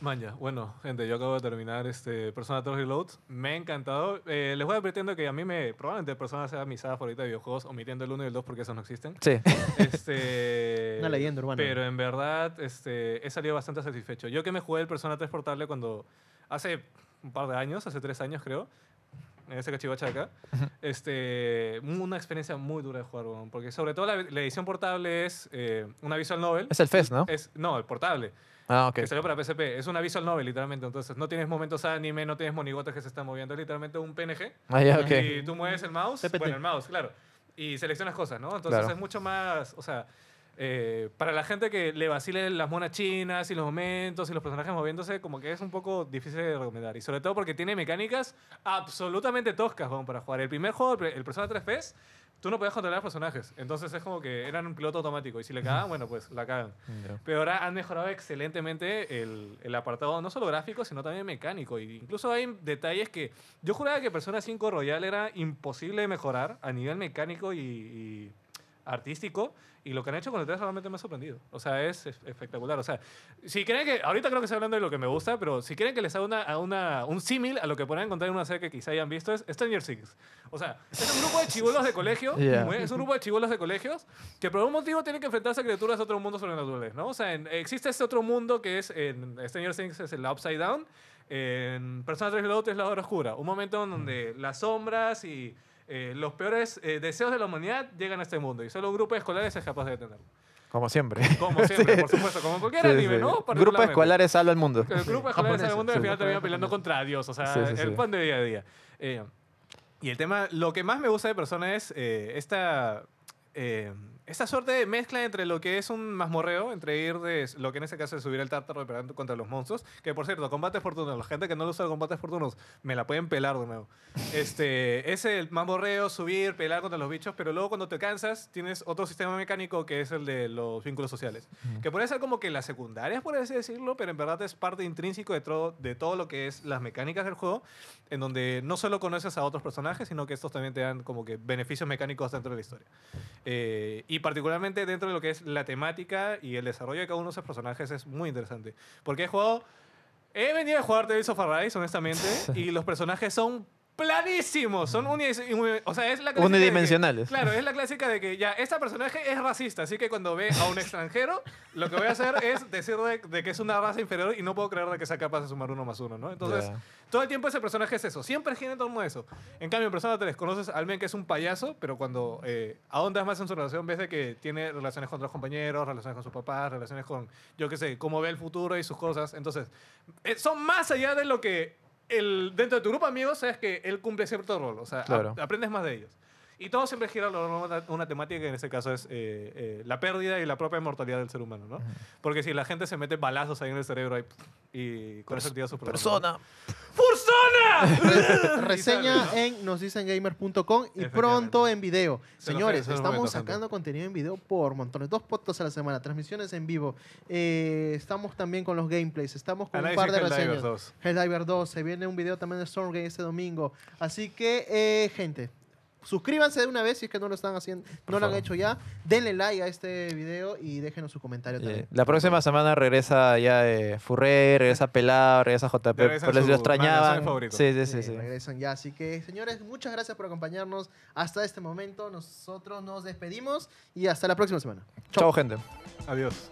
Man, ya. Bueno, gente, yo acabo de terminar este Persona 3 Reload. Me ha encantado. Eh, les voy advirtiendo que a mí me... Probablemente Persona sea mi saga favorita de videojuegos, omitiendo el 1 y el 2 porque esos no existen. Sí. Este, Una leyenda urbana. Pero en verdad este, he salido bastante satisfecho. Yo que me jugué el Persona 3 portable cuando... Hace un par de años, hace tres años creo, en ese cachivache de acá, este, una experiencia muy dura de jugar, porque sobre todo la, la edición portable es eh, una visual novel. Es el FES, ¿no? Es, no, el portable Ah, ok. que salió para PSP. Es una visual novel, literalmente. Entonces, no tienes momentos anime, no tienes monigotes que se están moviendo. Es literalmente un PNG. Ah, ya, ok. Y tú mueves el mouse. PPT. Bueno, el mouse, claro. Y seleccionas cosas, ¿no? Entonces, Claro. es mucho más. O sea, eh, para la gente que le vacile las monas chinas y los momentos y los personajes moviéndose, como que es un poco difícil de recomendar. Y sobre todo porque tiene mecánicas absolutamente toscas weón, para jugar. El primer juego, el Persona 3 FES, tú no podías controlar personajes. Entonces, es como que eran un piloto automático. Y si le cagaban, bueno, pues la cagan. Pero ahora han mejorado excelentemente el, el apartado, no solo gráfico, sino también mecánico. Y incluso hay detalles que yo juraba que Persona 5 Royal era imposible de mejorar a nivel mecánico y, y artístico. Y lo que han hecho con el 3 realmente me ha sorprendido. O sea, es, es espectacular. O sea, si quieren que. Ahorita creo que estoy hablando de lo que me gusta, pero si quieren que les haga una, a una, un símil a lo que pueden encontrar en una serie que quizá hayan visto, es Stranger Things. O sea, es un grupo de chivolos de colegio. Yeah. Es un grupo de chivolos de colegios que por algún motivo tienen que enfrentarse a criaturas de otro mundo sobrenaturales, ¿no? O sea, en- existe este otro mundo que es en Stranger Things es el Upside Down, en Persona 3 Reload es la hora oscura, un momento en donde las sombras y eh, los peores eh, deseos de la humanidad llegan a este mundo y solo un grupo de escolares es capaz de detenerlo. Como siempre. Como siempre, por supuesto, como cualquier Sí, anime, sí. ¿no? Grupo Particularmente. escolares salva el mundo. El grupo de escolares el Japoneses, mundo y al final termina peleando contra Dios, o sea, el pan de día a día. Eh, y el tema, lo que más me gusta de Persona es esta, esta suerte de mezcla entre lo que es un mazmorreo, entre ir de lo que en ese caso es subir el tártaro y pelear contra los monstruos, que por cierto, combates fortunos, la gente que no lo usa combates fortunos, me la pueden pelar de nuevo. Este, es el mazmorreo, subir, pelear contra los bichos, pero luego cuando te cansas tienes otro sistema mecánico que es el de los vínculos sociales, que puede ser como que las secundarias, por así decirlo, pero en verdad es parte intrínseco de todo, de todo lo que es las mecánicas del juego, en donde no solo conoces a otros personajes, sino que estos también te dan como que beneficios mecánicos dentro de la historia. Eh, y particularmente dentro de lo que es la temática y el desarrollo de cada uno de esos personajes es muy interesante. Porque he jugado... He venido a jugar Tales of Arise, honestamente, y los personajes son planísimos. Son uni o sea, es la clásica de que- Unidimensionales. claro, es la clásica de que ya, esta personaje es racista, así que cuando ve a un extranjero, lo que voy a hacer es decir de, que es una raza inferior y no puedo creer de que sea capaz de sumar uno más uno, ¿no? Entonces, todo el tiempo ese personaje es eso, siempre gira en torno a eso. En cambio, en Persona 3 conoces al men que es un payaso, pero cuando eh, ahondas más en su relación, ves de que tiene relaciones con otros compañeros, relaciones con sus papás, relaciones con, yo qué sé, cómo ve el futuro y sus cosas. Entonces, eh, son más allá de lo que el, dentro de tu grupo de amigos sabes que él cumple cierto rol, o sea, a- aprendes más de ellos. Y todo siempre gira alrededor de una, una temática que en este caso es eh, eh, la pérdida y la propia mortalidad del ser humano, ¿no? Porque si la gente se mete balazos ahí en el cerebro ahí, y con eso activa sus problemas. Persona. ¡Persona! Reseña ¿no? en nosdicengamer.com y pronto en video. Se Señores, nos estamos sacando contenido en video por montones. Dos podcasts a la semana, transmisiones en vivo. Eh, estamos también con los gameplays. Estamos con un Análisis par de Helldivers reseñas. 2. Helldiver 2. Se viene un video también de Stormgate este domingo. Así que, eh, gente, suscríbanse de una vez si es que no lo están haciendo, no lo han hecho ya. Denle like a este video y déjenos su comentario Eh, también. La próxima semana regresa ya eh, Furrey, regresa Pelado, regresa JP. Por les lo extrañaban. Sí, sí, Sí, sí. sí. regresan ya. Así que, señores, muchas gracias por acompañarnos hasta este momento. Nosotros nos despedimos y hasta la próxima semana. Chao, gente. Adiós.